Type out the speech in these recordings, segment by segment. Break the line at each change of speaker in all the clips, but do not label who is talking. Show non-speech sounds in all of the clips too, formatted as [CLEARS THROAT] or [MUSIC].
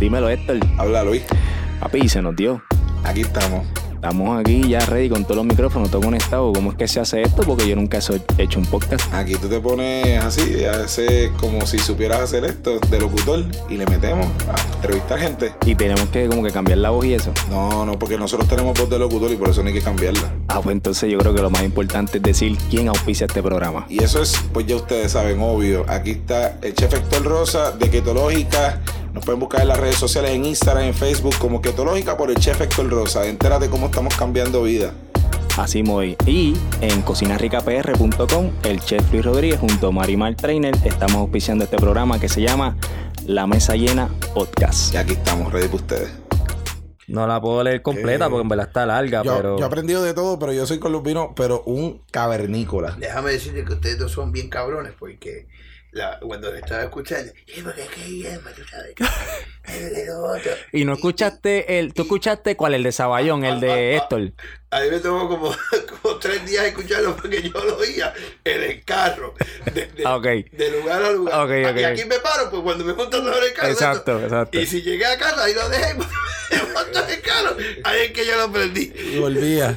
Dímelo, Héctor.
Habla Luis.
Papi, se nos dio.
Aquí estamos.
Estamos aquí ya ready con todos los micrófonos, todo conectado. ¿Cómo es que se hace esto? Porque yo nunca he hecho un podcast.
Aquí tú te pones así, hace como si supieras hacer esto de locutor y le metemos a entrevistar gente.
Y tenemos que como que cambiar la voz y eso.
No, no, porque nosotros tenemos voz de locutor y por eso no hay que cambiarla.
Ah, pues entonces yo creo que lo más importante es decir quién auspicia este programa.
Y eso es, pues ya ustedes saben, obvio. Aquí está el chef Héctor Rosa de Ketológica nos pueden buscar en las redes sociales, en Instagram, en Facebook, como Ketológica por el chef Héctor Rosa. Entérate cómo estamos cambiando vida.
Así muy. Y en cocinarricapr.com, el chef Luis Rodríguez junto a Marimar Trainer estamos auspiciando este programa que se llama La Mesa Llena Podcast.
Y aquí estamos, ready para ustedes.
No la puedo leer completa porque en verdad está larga, pero...
Yo he aprendido de todo, pero yo soy columbino, pero un cavernícola.
Déjame decirte que ustedes dos son bien cabrones porque la, cuando estaba escuchando, y porque es que Guillermo, tú sabes [LAUGHS]
Y no escuchaste el, tú escuchaste cuál, el de Saballón, el de [LAUGHS] Héctor.
A mí me tomó como, [LAUGHS] como tres días escucharlo porque yo lo oía en el carro. De, de,
ah,
de lugar a lugar.
Okay,
okay. Y aquí me paro, pues cuando me monto en el carro.
Exacto, exacto.
Y si llegué a casa, ahí lo dejé, [LAUGHS] me monto en el carro. Ahí es que yo lo prendí.
Y volvía.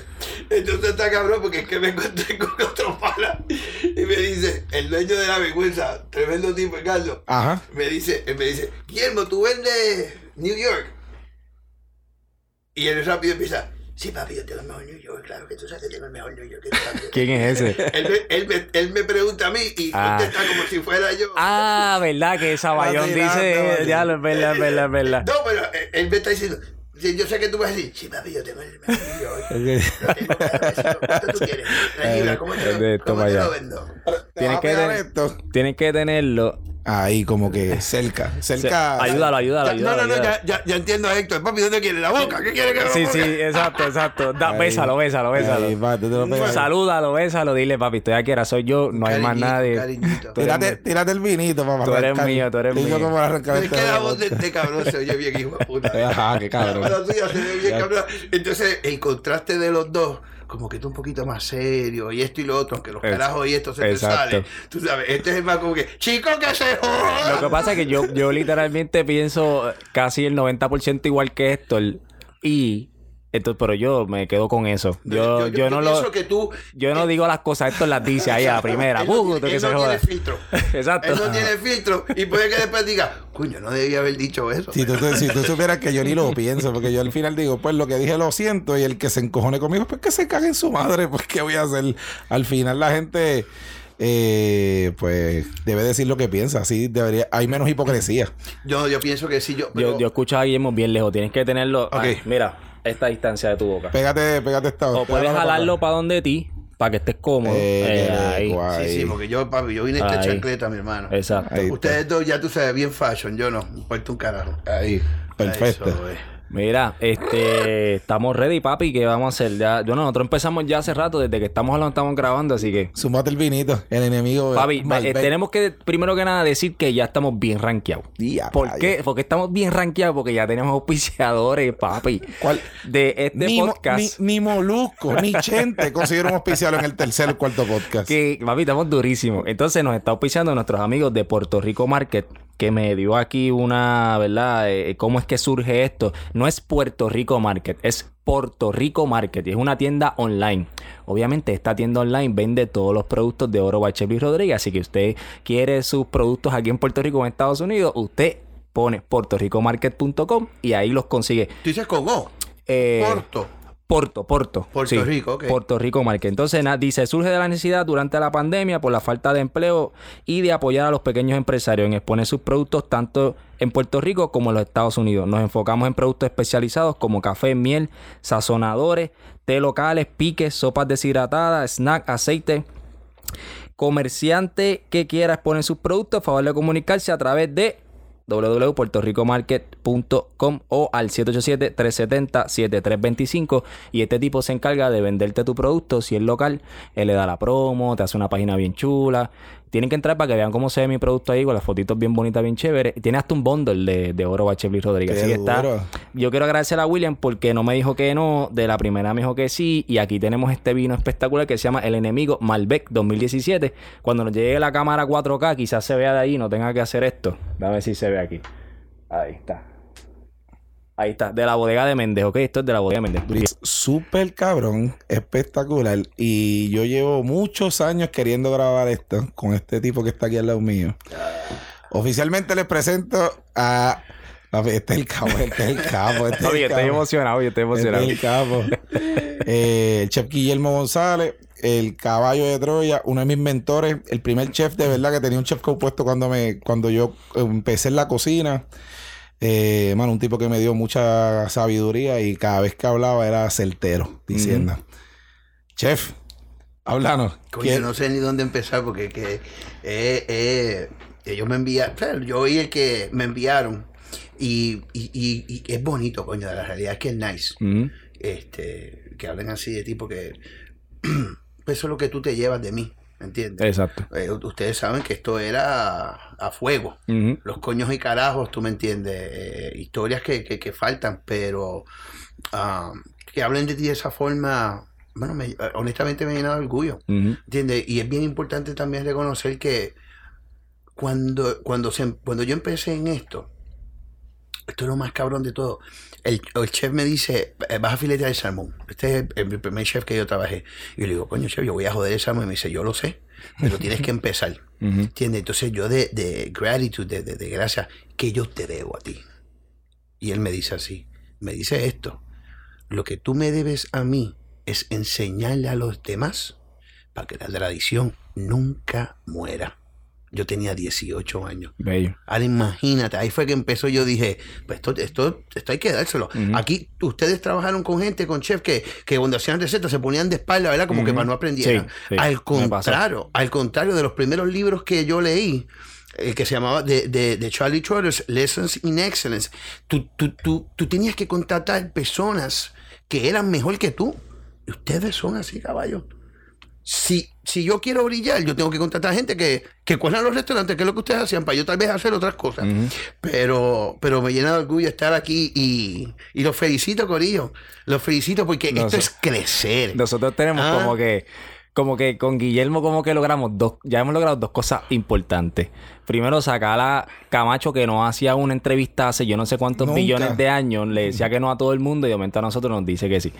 Entonces está cabrón porque es que me encontré [LAUGHS] con otro pana y me dice, el dueño de la vergüenza, tremendo tipo, Carlos,
Ajá.
me dice, me dice, Guillermo, tú vendes New York. Y él rápido empieza, Sí, papi, yo tengo el mejor New York, claro que tú sabes que tengo el mejor New York.
¿Quién es ese? [LAUGHS]
él, me, él, me, él, me, pregunta a mí y ah. contesta como si fuera yo.
Ah, ¿verdad? Que Saballón dice, ya, es verdad, es [LAUGHS] verdad, es verdad.
No, pero él me está diciendo, yo sé que tú vas a decir, sí, papi, yo tengo el mejor New York. [LAUGHS] ¿Cuánto tú quieres? Tranquila, ¿cómo te, lo, ¿cómo te lo vendo?
Tienes que, tienes que tenerlo
Ahí como que [LAUGHS] cerca, cerca.
ayúdalo, ayúdalo, ayúdalo.
No, no, no, ya, ya, ya, entiendo a Héctor. Papi, ¿dónde quiere? ¿La boca? ¿Qué quiere que lo
Sí, sí, exacto, exacto. Da, bésalo, bésalo, bésalo. Ahí, te lo Salúdalo, bésalo, dile, papi, estoy aquí, ahora soy yo, no hay más nadie.
Tírate, tírate el vinito, papá.
Tú eres mío, tú eres mío.
Como arrancar
es que la voz de este cabrón se oye bien, hijo de puta.
Ajá, [LAUGHS] qué cabrón.
La tuya se ve bien, cabrón. Entonces, el contraste de los dos como que tú un poquito más serio y esto y lo otro, aunque los carajos y esto se te sale. Tú sabes, este es más como que, chico, que se joda.
Lo que pasa es que yo, yo literalmente pienso casi el 90% igual que esto y entonces, pero yo me quedo con eso. Yo, yo, no lo.
Que tú,
yo no digo las cosas, esto las dice ahí a la primera.
Él, no, él no tiene filtro. [LAUGHS]
Exacto.
Él no tiene filtro. Y puede que después diga, coño, no debía haber dicho eso.
Si tú, si tú supieras que yo ni lo pienso, porque yo al final digo, pues lo que dije lo siento, y el que se encojone conmigo, pues que se cague en su madre, pues qué voy a hacer. Al final la gente. Eh, pues debe decir lo que piensa. Así debería, hay menos hipocresía.
Yo, yo pienso que sí. Yo,
yo, yo escucho a Guillermo bien lejos. Tienes que tenerlo. Ok. mira esta distancia de tu boca.
Pégate, pégate esta
O puedes jalarlo para donde ti, para que estés cómodo.
Eh,
eh, ahí. Sí, sí, porque yo, papi, yo vine esta chancleta, mi hermano.
Exacto.
Ustedes dos ya tú sabes, bien fashion, yo no, importa un carajo.
Ahí, perfecto.
Mira, este, estamos ready, papi, ¿qué vamos a hacer? Ya, yo nosotros empezamos ya hace rato, desde que estamos hablando, estamos grabando, así que.
Sumate el vinito, el enemigo.
Papi, eh, tenemos que, primero que nada, decir que ya estamos bien rankeados. ¿Por qué? Porque estamos bien rankeados, porque ya tenemos auspiciadores, papi.
¿Cuál?
De este podcast.
ni, Molusco, ni Chente consiguieron un auspiciador en el tercer o cuarto podcast.
Que, papi, estamos durísimos. Entonces nos está auspiciando nuestros amigos de Puerto Rico Market que me dio aquí una, ¿verdad? Eh, ¿Cómo es que surge esto? No es Puerto Rico Market, es Puerto Rico Market y es una tienda online. Obviamente esta tienda online vende todos los productos de Oro Luis Rodríguez, así que usted quiere sus productos aquí en Puerto Rico o en Estados Unidos, usted pone puertoricomarket.com y ahí los consigue.
¿Tú dices con O?
Eh,
Porto.
Porto, Porto.
Puerto Rico, ok.
Puerto Rico Market. Entonces, dice, surge de la necesidad durante la pandemia por la falta de empleo y de apoyar a los pequeños empresarios en exponer sus productos tanto en Puerto Rico como en los Estados Unidos. Nos enfocamos en productos especializados como café, miel, sazonadores, té locales, piques, sopas deshidratadas, snack, aceite. Comerciante que quiera exponer sus productos, favor de comunicarse a través de www.puertoricomarket.com o al 787-370-7325 y este tipo se encarga de venderte tu producto si es local, él le da la promo, te hace una página bien chula tienen que entrar para que vean cómo se ve mi producto ahí con las fotitos bien bonitas, bien chéveres. Tiene hasta un bundle de, de oro Bachevli Rodríguez. Así que está. Yo quiero agradecer a William porque no me dijo que no. De la primera me dijo que sí. Y aquí tenemos este vino espectacular que se llama El Enemigo Malbec 2017. Cuando nos llegue la cámara 4K, quizás se vea de ahí, no tenga que hacer esto. A ver si se ve aquí. Ahí está. Ahí está, de la bodega de Méndez, ¿ok? Esto es de la bodega de Méndez.
Súper cabrón, espectacular. Y yo llevo muchos años queriendo grabar esto con este tipo que está aquí al lado mío. Oficialmente les presento a. Este es el capo, este es el capo. Este
Oye, estoy emocionado, yo estoy emocionado.
Este es el capo. eh, el chef Guillermo González, el caballo de Troya, uno de mis mentores, el primer chef de verdad que tenía un chef compuesto cuando me, cuando yo empecé en la cocina. Eh, mano, un tipo que me dio mucha sabiduría y cada vez que hablaba era certero, diciendo, chef, háblanos.
Coño, no sé ni dónde empezar porque que, eh, eh, ellos me enviaron, yo oí el que me enviaron y, y, y, y, es bonito, coño, la realidad es que es nice. este, que hablen así de tipo que [CLEARS THROAT] pues eso es lo que tú te llevas de mí. ¿Entiendes?
Exacto.
Eh, ustedes saben que esto era a fuego. Uh -huh. Los coños y carajos, tú me entiendes. Eh, historias que, que, que, faltan, pero uh, que hablen de ti de esa forma, bueno, me, honestamente me llena de orgullo. Uh -huh. ¿Entiendes? Y es bien importante también reconocer que cuando, cuando, se, cuando yo empecé en esto, esto es lo más cabrón de todo. El, el, chef me dice, vas a filetear el salmón. Este es el, el, primer chef que yo trabajé. Y yo le digo, coño, chef, yo voy a joder el salmón. Y me dice, yo lo sé, pero tienes que empezar. [LAUGHS] Uh -huh. ¿Entiendes? Entonces yo de, de gratitud, de, de, de gracia, que yo te debo a ti. Y él me dice así, me dice esto, lo que tú me debes a mí es enseñarle a los demás para que la tradición nunca muera. Yo tenía 18 años.
Bello.
Ahora imagínate, ahí fue que empezó, yo dije, pues esto, esto, esto hay que dárselo. Uh -huh. Aquí ustedes trabajaron con gente, con chefs que, que cuando hacían recetas se ponían de espalda, ¿verdad? Como uh -huh. que para no aprendieran. Sí, sí, al contrario, al contrario de los primeros libros que yo leí, el que se llamaba de, de, de Charlie Trotters, Lessons in Excellence, tú, tú, tú, tú tenías que contratar personas que eran mejor que tú. Y ustedes son así, caballo si, si yo quiero brillar, yo tengo que contratar gente que, que cuelan los restaurantes, que es lo que ustedes hacían, para yo tal vez hacer otras cosas. Uh -huh. pero, pero me llena de orgullo estar aquí y, y los felicito, Corillo. Los felicito porque Nos, esto es crecer.
Nosotros tenemos ah. como que como que con Guillermo como que logramos dos, ya hemos logrado dos cosas importantes. Primero, sacar a Camacho que nos hacía una entrevista hace yo no sé cuántos Nunca. millones de años, le decía que no a todo el mundo y de momento a nosotros nos dice que sí.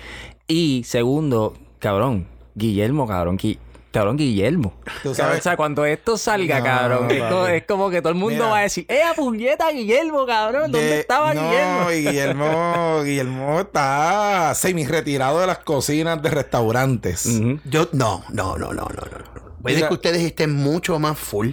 Y segundo, cabrón, Guillermo, cabrón, Gui cabrón Guillermo. ¿Tú sabes? O sea, cuando esto salga, no, cabrón, esto es como que todo el mundo Mira, va a decir, ¡eh, puñeta, Guillermo, cabrón! ¿Dónde de, estaba
no,
Guillermo?
Guillermo, [LAUGHS] Guillermo está semi retirado de las cocinas de restaurantes.
Uh -huh. Yo, no, no, no, no, no, no. Puede Mira, que ustedes estén mucho más full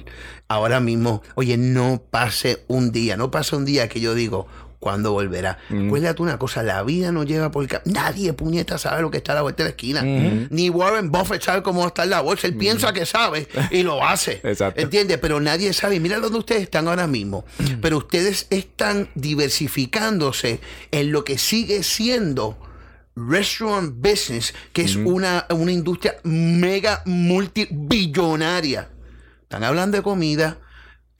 ahora mismo. Oye, no pase un día, no pase un día que yo digo, cuándo volverá. Mm. Cuéntate una cosa, la vida no lleva por el Nadie, puñeta, sabe lo que está a la vuelta de la esquina. Mm. Ni Warren Buffett sabe cómo está en la bolsa. Él mm. piensa que sabe y lo hace. [LAUGHS]
Exacto.
¿Entiendes? Pero nadie sabe. Mira dónde ustedes están ahora mismo. Pero ustedes están diversificándose en lo que sigue siendo restaurant business, que es una, una industria mega multibillonaria. Están hablando de comida,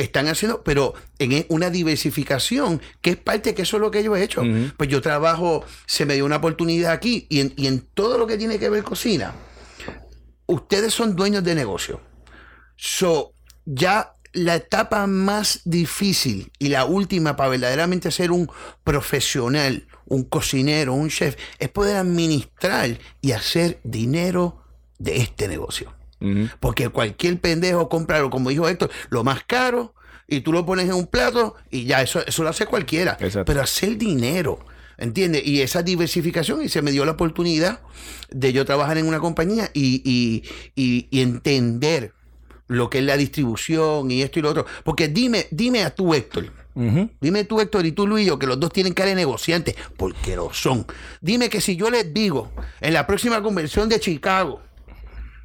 están haciendo, pero en una diversificación, que es parte, que eso es lo que yo he hecho. Uh -huh. Pues yo trabajo, se me dio una oportunidad aquí y en, y en, todo lo que tiene que ver cocina, ustedes son dueños de negocio. So, ya la etapa más difícil y la última para verdaderamente ser un profesional, un cocinero, un chef, es poder administrar y hacer dinero de este negocio. Uh -huh. Porque cualquier pendejo compra, como dijo Héctor, lo más caro y tú lo pones en un plato y ya, eso, eso lo hace cualquiera.
Exacto.
Pero hacer dinero, ¿entiendes? Y esa diversificación, y se me dio la oportunidad de yo trabajar en una compañía y, y, y, y entender lo que es la distribución y esto y lo otro. Porque dime, dime a tú, Héctor. Uh -huh. Dime tú, Héctor, y tú, Luis, que los dos tienen cara de negociantes, porque lo son. Dime que si yo les digo en la próxima convención de Chicago,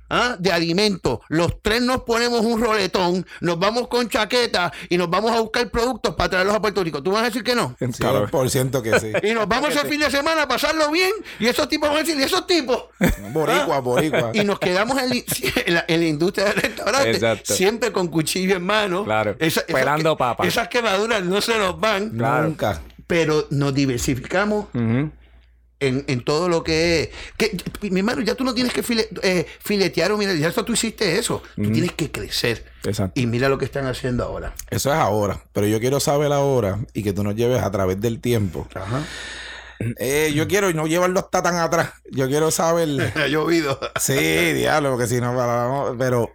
¿Ah? de alimentos. Los tres nos ponemos un roletón, nos vamos con chaqueta y nos vamos a buscar productos para traerlos a Puerto Rico. ¿Tú vas a decir que no?
100% que sí.
y nos vamos el fin de semana a pasarlo bien y esos tipos van a decir, ¿y esos tipos?
Boricua,
¿Ah?
boricua.
Y nos quedamos en, [LAUGHS] en, la, en la, industria del restaurante, Exacto. siempre con cuchillo en mano.
Claro. Esa,
Pelando
papas.
Esas quemaduras no se nos van.
Claro. Nunca.
Pero nos diversificamos. Uh -huh en, en todo lo que es. Que, mi hermano, ya tú no tienes que file- eh, filetear o mira, ya tú hiciste eso. Tú tienes que crecer.
Exacto.
Y mira lo que están haciendo ahora.
Eso es ahora, pero yo quiero saber ahora y que tú nos lleves a través del tiempo.
Ajá.
Eh, yo quiero no llevarlo hasta tan atrás. Yo quiero saber. [LAUGHS]
Ha llovido.
Sí, diablo, porque si no, pero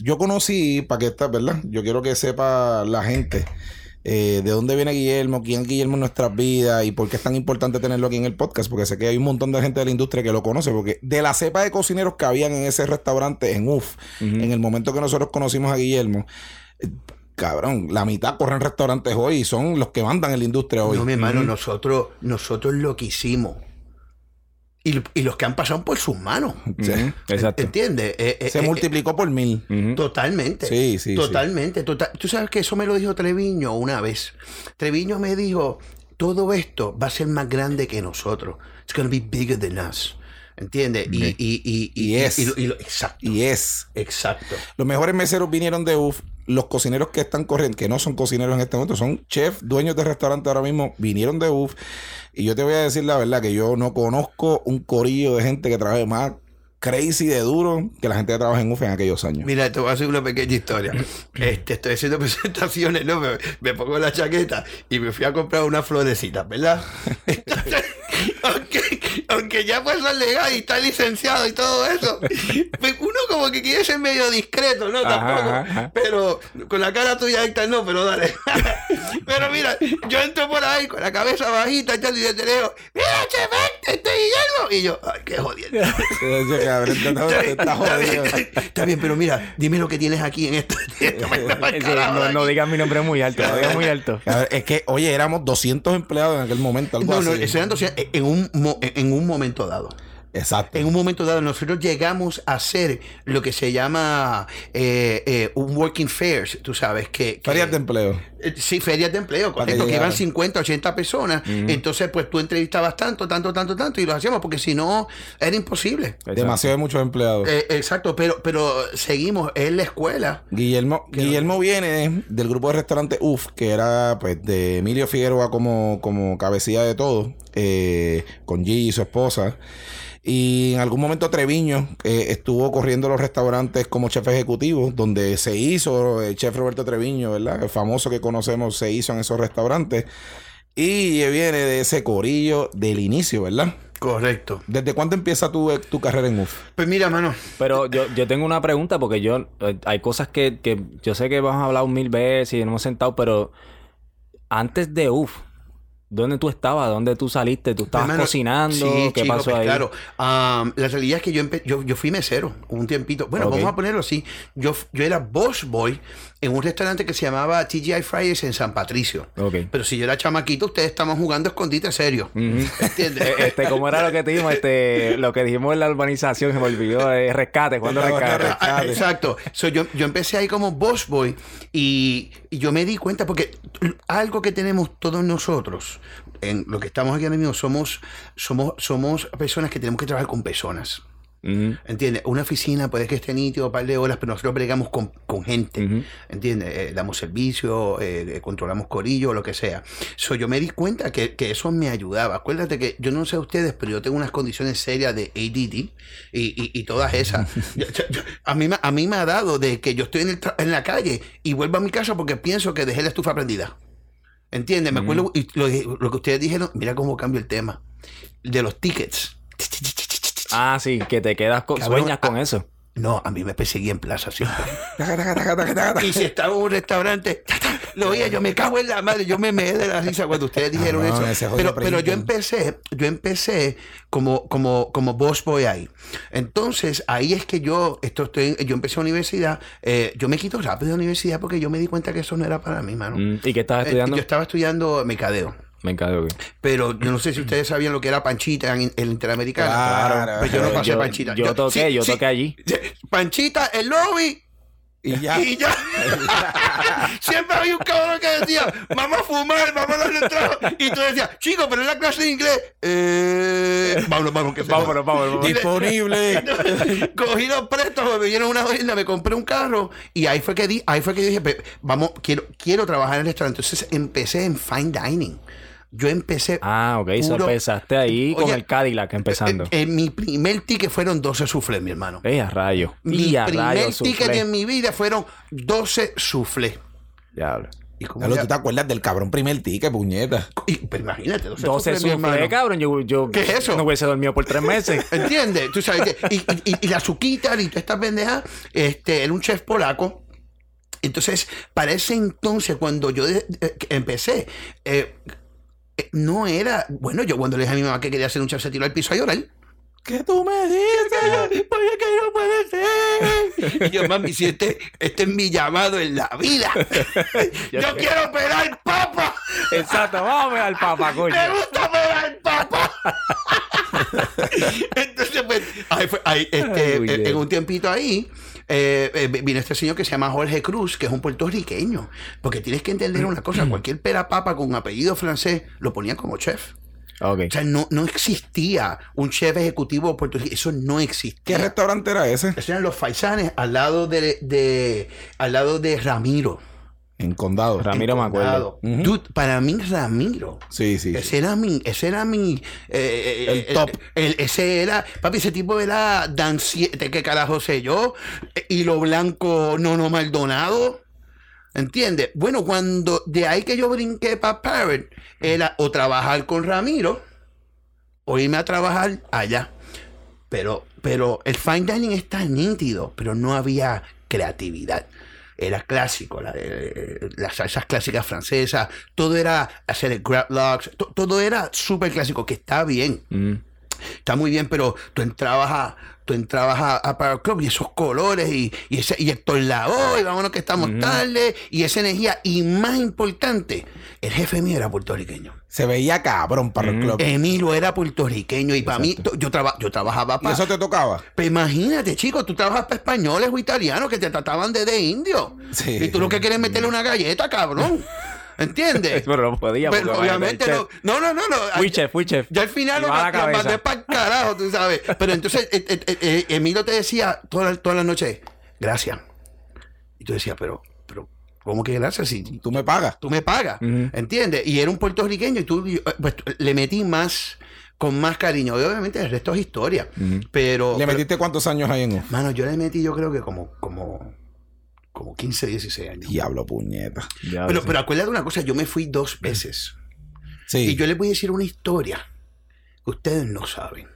yo conocí, para que está, ¿verdad? Yo quiero que sepa la gente eh, de dónde viene Guillermo, quién es Guillermo en nuestras vidas y por qué es tan importante tenerlo aquí en el podcast, porque sé que hay un montón de gente de la industria que lo conoce, porque de la cepa de cocineros que habían en ese restaurante, en UF, en el momento que nosotros conocimos a Guillermo, eh, cabrón, la mitad corren restaurantes hoy y son los que mandan en la industria hoy.
No, mi hermano, nosotros, nosotros lo que hicimos. Y, y los que han pasado por sus manos.
Sí.
Exacto.
¿Entiendes? Eh, eh,
Se
eh,
multiplicó por mil.
Totalmente.
Sí, sí,
Totalmente. Total. Tú sabes que eso me lo dijo Treviño una vez. Treviño me dijo, todo esto va a ser más grande que nosotros. It's going to be bigger than us. ¿Entiendes? Y, y, y,
Y es.
y lo- exacto.
Y es
Exacto.
Los mejores meseros vinieron de UF. Los cocineros que están corriendo, que no son cocineros en este momento, son chefs, dueños de restaurante ahora mismo, vinieron de UF. Y yo te voy a decir la verdad que yo no conozco un corillo de gente que trabaje más crazy de duro que la gente que trabaja en UF en aquellos años.
Mira, te voy a hacer una pequeña historia. [CLEARS THROAT] Este, estoy haciendo [LAUGHS] presentaciones, ¿no? Me, me pongo la chaqueta y me fui a comprar unas florecitas, ¿verdad? [LAUGHS] Entonces, aunque, aunque ya pues son legal y está licenciado y todo eso, uno como que quiere ser medio discreto, ¿no?
Ajá,
Tampoco.
ajá, ajá.
Pero con la cara tuya, Héctor, no, pero dale. [LAUGHS] pero mira, yo entro por ahí con la cabeza bajita y tal, y te leo, mira, che, vente, estoy Guillermo. Y yo, ay, qué [LAUGHS]
está jodido.
Está bien, pero mira, dime lo que tienes aquí en esto. [LAUGHS]
No, no digas mi nombre muy alto, no digas muy alto.
A ver, es que, oye, éramos 200 empleados en aquel momento, algo
No, no,
así.
eso eran 200 en un, en un momento dado.
Exacto.
En un momento dado, nosotros llegamos a hacer lo que se llama eh, eh, un working fairs, tú sabes, que... que-
Ferias de empleo.
Eh, Sí, ferias de empleo, correcto, que iban
llegaran.
50, 80 personas. Entonces, pues tú entrevistabas tanto, tanto, tanto, tanto, y lo hacíamos, porque si no, era imposible.
Exacto.
Demasiado de muchos empleados.
Eh, exacto, pero, pero seguimos en la escuela.
Guillermo, Guillermo viene del grupo de restaurante UF, que era pues de Emilio Figueroa como, como cabecilla de todo, eh, con G y su esposa. Y en algún momento Treviño eh, estuvo corriendo los restaurantes como chef ejecutivo, donde se hizo el chef Roberto Treviño, ¿verdad? El famoso que conocemos se hizo en esos restaurantes. Y viene de ese corillo del inicio, ¿verdad?
Correcto.
¿Desde cuándo empieza tu, tu carrera en UF?
Pues mira, mano,
Pero yo, yo tengo una pregunta porque yo eh, hay cosas que, que yo sé que hemos hablado mil veces y nos hemos sentado, pero antes de UF, ¿dónde tú estabas? ¿Dónde tú saliste? ¿Tú estabas
Hermano,
cocinando?
sí,
¿Qué
chico,
pasó
pues,
ahí?
Claro, Am, la realidad es que yo, empe- yo, yo fui mesero un tiempito. Bueno, vamos a ponerlo así. Yo, yo era boss boy en un restaurante que se llamaba TGI Fridays en San Patricio. Pero si yo era chamaquito, ustedes estaban jugando escondite serio. ¿Entiendes?
Eh, Este, ¿cómo era lo que te dijimos? Este, lo que dijimos en la urbanización, se me olvidó, eh, rescate, ¿cuándo rescate?
Ah, ah, exacto. So, yo, yo empecé ahí como boss boy y, y yo me di cuenta porque algo que tenemos todos nosotros, en lo que estamos aquí ahora mismo, somos, somos, somos personas que tenemos que trabajar con personas. ¿Entiendes? Una oficina puede que esté nítido un par de horas, pero nosotros bregamos con, con gente.
Ujú.
¿Entiendes? Eh, damos servicio, eh, eh, controlamos corillo, lo que sea. So, yo me di cuenta que, que eso me ayudaba. Acuérdate que yo no sé ustedes, pero yo tengo unas condiciones serias de ADD y, y, y todas esas. [LAUGHS] Yo- yo- yo- a, mí, me- a mí me ha dado de que yo estoy en, el tra- en la calle y vuelvo a mi casa porque pienso que dejé la estufa prendida. ¿Entiendes? Me acuerdo y lo, lo que ustedes dijeron, mira cómo cambia el tema. De los tickets.
Ah, sí, que te quedas con,
Cabrón,
sueñas con eso.
No, a mí me perseguía en plaza siempre. [LAUGHS] Y si estaba en un restaurante, lo oía, yo me cago en la madre, yo me meé de la risa cuando ustedes dijeron eso. Pero, pero yo empecé, yo empecé como, como, como boss boy ahí. Entonces, ahí es que yo, esto estoy, yo empecé a universidad, eh, yo me quito rápido de universidad porque yo me di cuenta que eso no era para mí, mano.
Mm, ¿Y qué estabas
Eh,
estudiando?
yo estaba estudiando mercadeo.
Me encargo.
Pero yo no sé si ustedes sabían lo que era Panchita en el Interamericano.
Claro.
Pues yo no pasé
Yo-
Panchita.
yo toqué, yo toqué allí.
Panchita, el lobby.
Y ya.
Y ya. [LAUGHS] Siempre había un cabrón que decía, vamos a fumar, vamos a darle trago. Y tú decías, chico, pero es la clase de inglés. Eh, vámonos, vámonos, que.
Vámonos, vámonos, vámonos.
Disponible. [LAUGHS]
Cogí los préstamos, me dieron una jodida, me compré un carro y ahí fue que di, ahí fue que dije, "Pe- vamos, quiero, quiero trabajar en el restaurante. Entonces empecé en fine dining. Yo empecé.
Ah, ok.
Puro-
empezaste ahí con
Oye,
el Cadillac empezando.
Eh, En mi primer ticket fueron 12 suflés, mi hermano.
Ey, a rayo.
Mi
Y a
primer
rayo,
ticket
soufflé.
en mi vida fueron 12 suflés.
Diablo.
Y como
Claro,
ya-
tú te acuerdas del cabrón primer ticket, puñeta.
y- pero imagínate, 12,
12
soufflés, mi
soufflé,
hermano.
cabrón. Yo, yo
¿Qué es eso?
no hubiese dormido por tres meses. [LAUGHS]
¿Entiendes? Tú sabes que. Y, y, y la suquita y toda esta pendeja, este, era un chef polaco. Entonces, para ese entonces, cuando yo de- eh, empecé, eh, eh, no era. Bueno, yo cuando le dije a mi mamá que quería hacer un chef, se tiró al piso a llorar.
¿Qué tú me dices?
Oye, que no puede ser. Y yo, mami, si este, este es mi llamado en la vida. [LAUGHS] yo quiero pelar papa.
Exacto. Vamos a ver al papá, coño.
Me gusta pelar papa. [LAUGHS] Entonces, pues, ahí fue- ahí, este,
Ay,
eh, en un tiempito ahí, eh, eh, vino este señor que se llama Jorge Cruz, que es un puertorriqueño. Porque tienes que entender una cosa: cualquier pera papa con apellido francés lo ponían como chef. O sea, no, no existía un chef ejecutivo puertorriqueño. Eso no
¿Qué
existía.
restaurante era ese?
Esos eran los faisanes al lado de, de- al lado de Ramiro.
En Condado.
Ramiro me acuerdo.
Dude, para mí Ramiro.
Sí, sí. sí.
Ese era mi, ese era mi, eh,
El
eh,
top.
el- ese era, papi, ese tipo era Dan Siete, ¿qué carajo sé yo? Eh, Y lo blanco, Nono Maldonado. ¿Entiendes? Bueno, cuando de ahí que yo brinqué para Parrot, era o trabajar con Ramiro o irme a trabajar allá. Pero, pero el fine dining está nítido, pero no había creatividad. Era clásico, la- eh, las salsas clásicas francesas, todo era hacer el grab locks, to- todo era súper clásico, que está bien,
Mm.
está muy bien, pero tú entrabas a, tú entrabas a, a Power Club y esos colores y, y ese y Héctor Lavoe, y vámonos que estamos tarde, y esa energía, y más importante, el jefe mío era puertorriqueño.
Se veía cabrón para el club.
Emilio era puertorriqueño y para mí, yo, traba- yo trabajaba
¿Y
para...
eso te tocaba?
Pero imagínate, chicos, tú trabajas para españoles o italianos que te trataban de, de indio.
Sí.
Y tú lo que quieres es meterle una galleta, cabrón. ¿Entiendes? [LAUGHS]
Pero no podía.
Pero
porque,
obviamente no. No, no, no, no.
Fui chef, fui chef.
Ya al final lo,
la
mandé para el carajo, tú sabes. Pero entonces eh, eh, eh, eh, Emilio te decía todas las toda la noches, gracias. Y tú decías, pero, pero, ¿cómo que gracias? Si
Tú me pagas.
tú me pagas,
Ujú.
¿entiendes? Y era un puertorriqueño y tú eh, pues, le metí más, con más cariño. Y obviamente el resto es historia. Pero,
¿Le
pero-
metiste cuántos años ahí en un
mano, yo le metí yo creo que como, como, como 15, 16 años.
Diablo, puñeta.
Ya,
Pero,
sí.
pero acuérdate una cosa, yo me fui dos veces.
Sí.
Y yo les voy a decir una historia que ustedes no saben.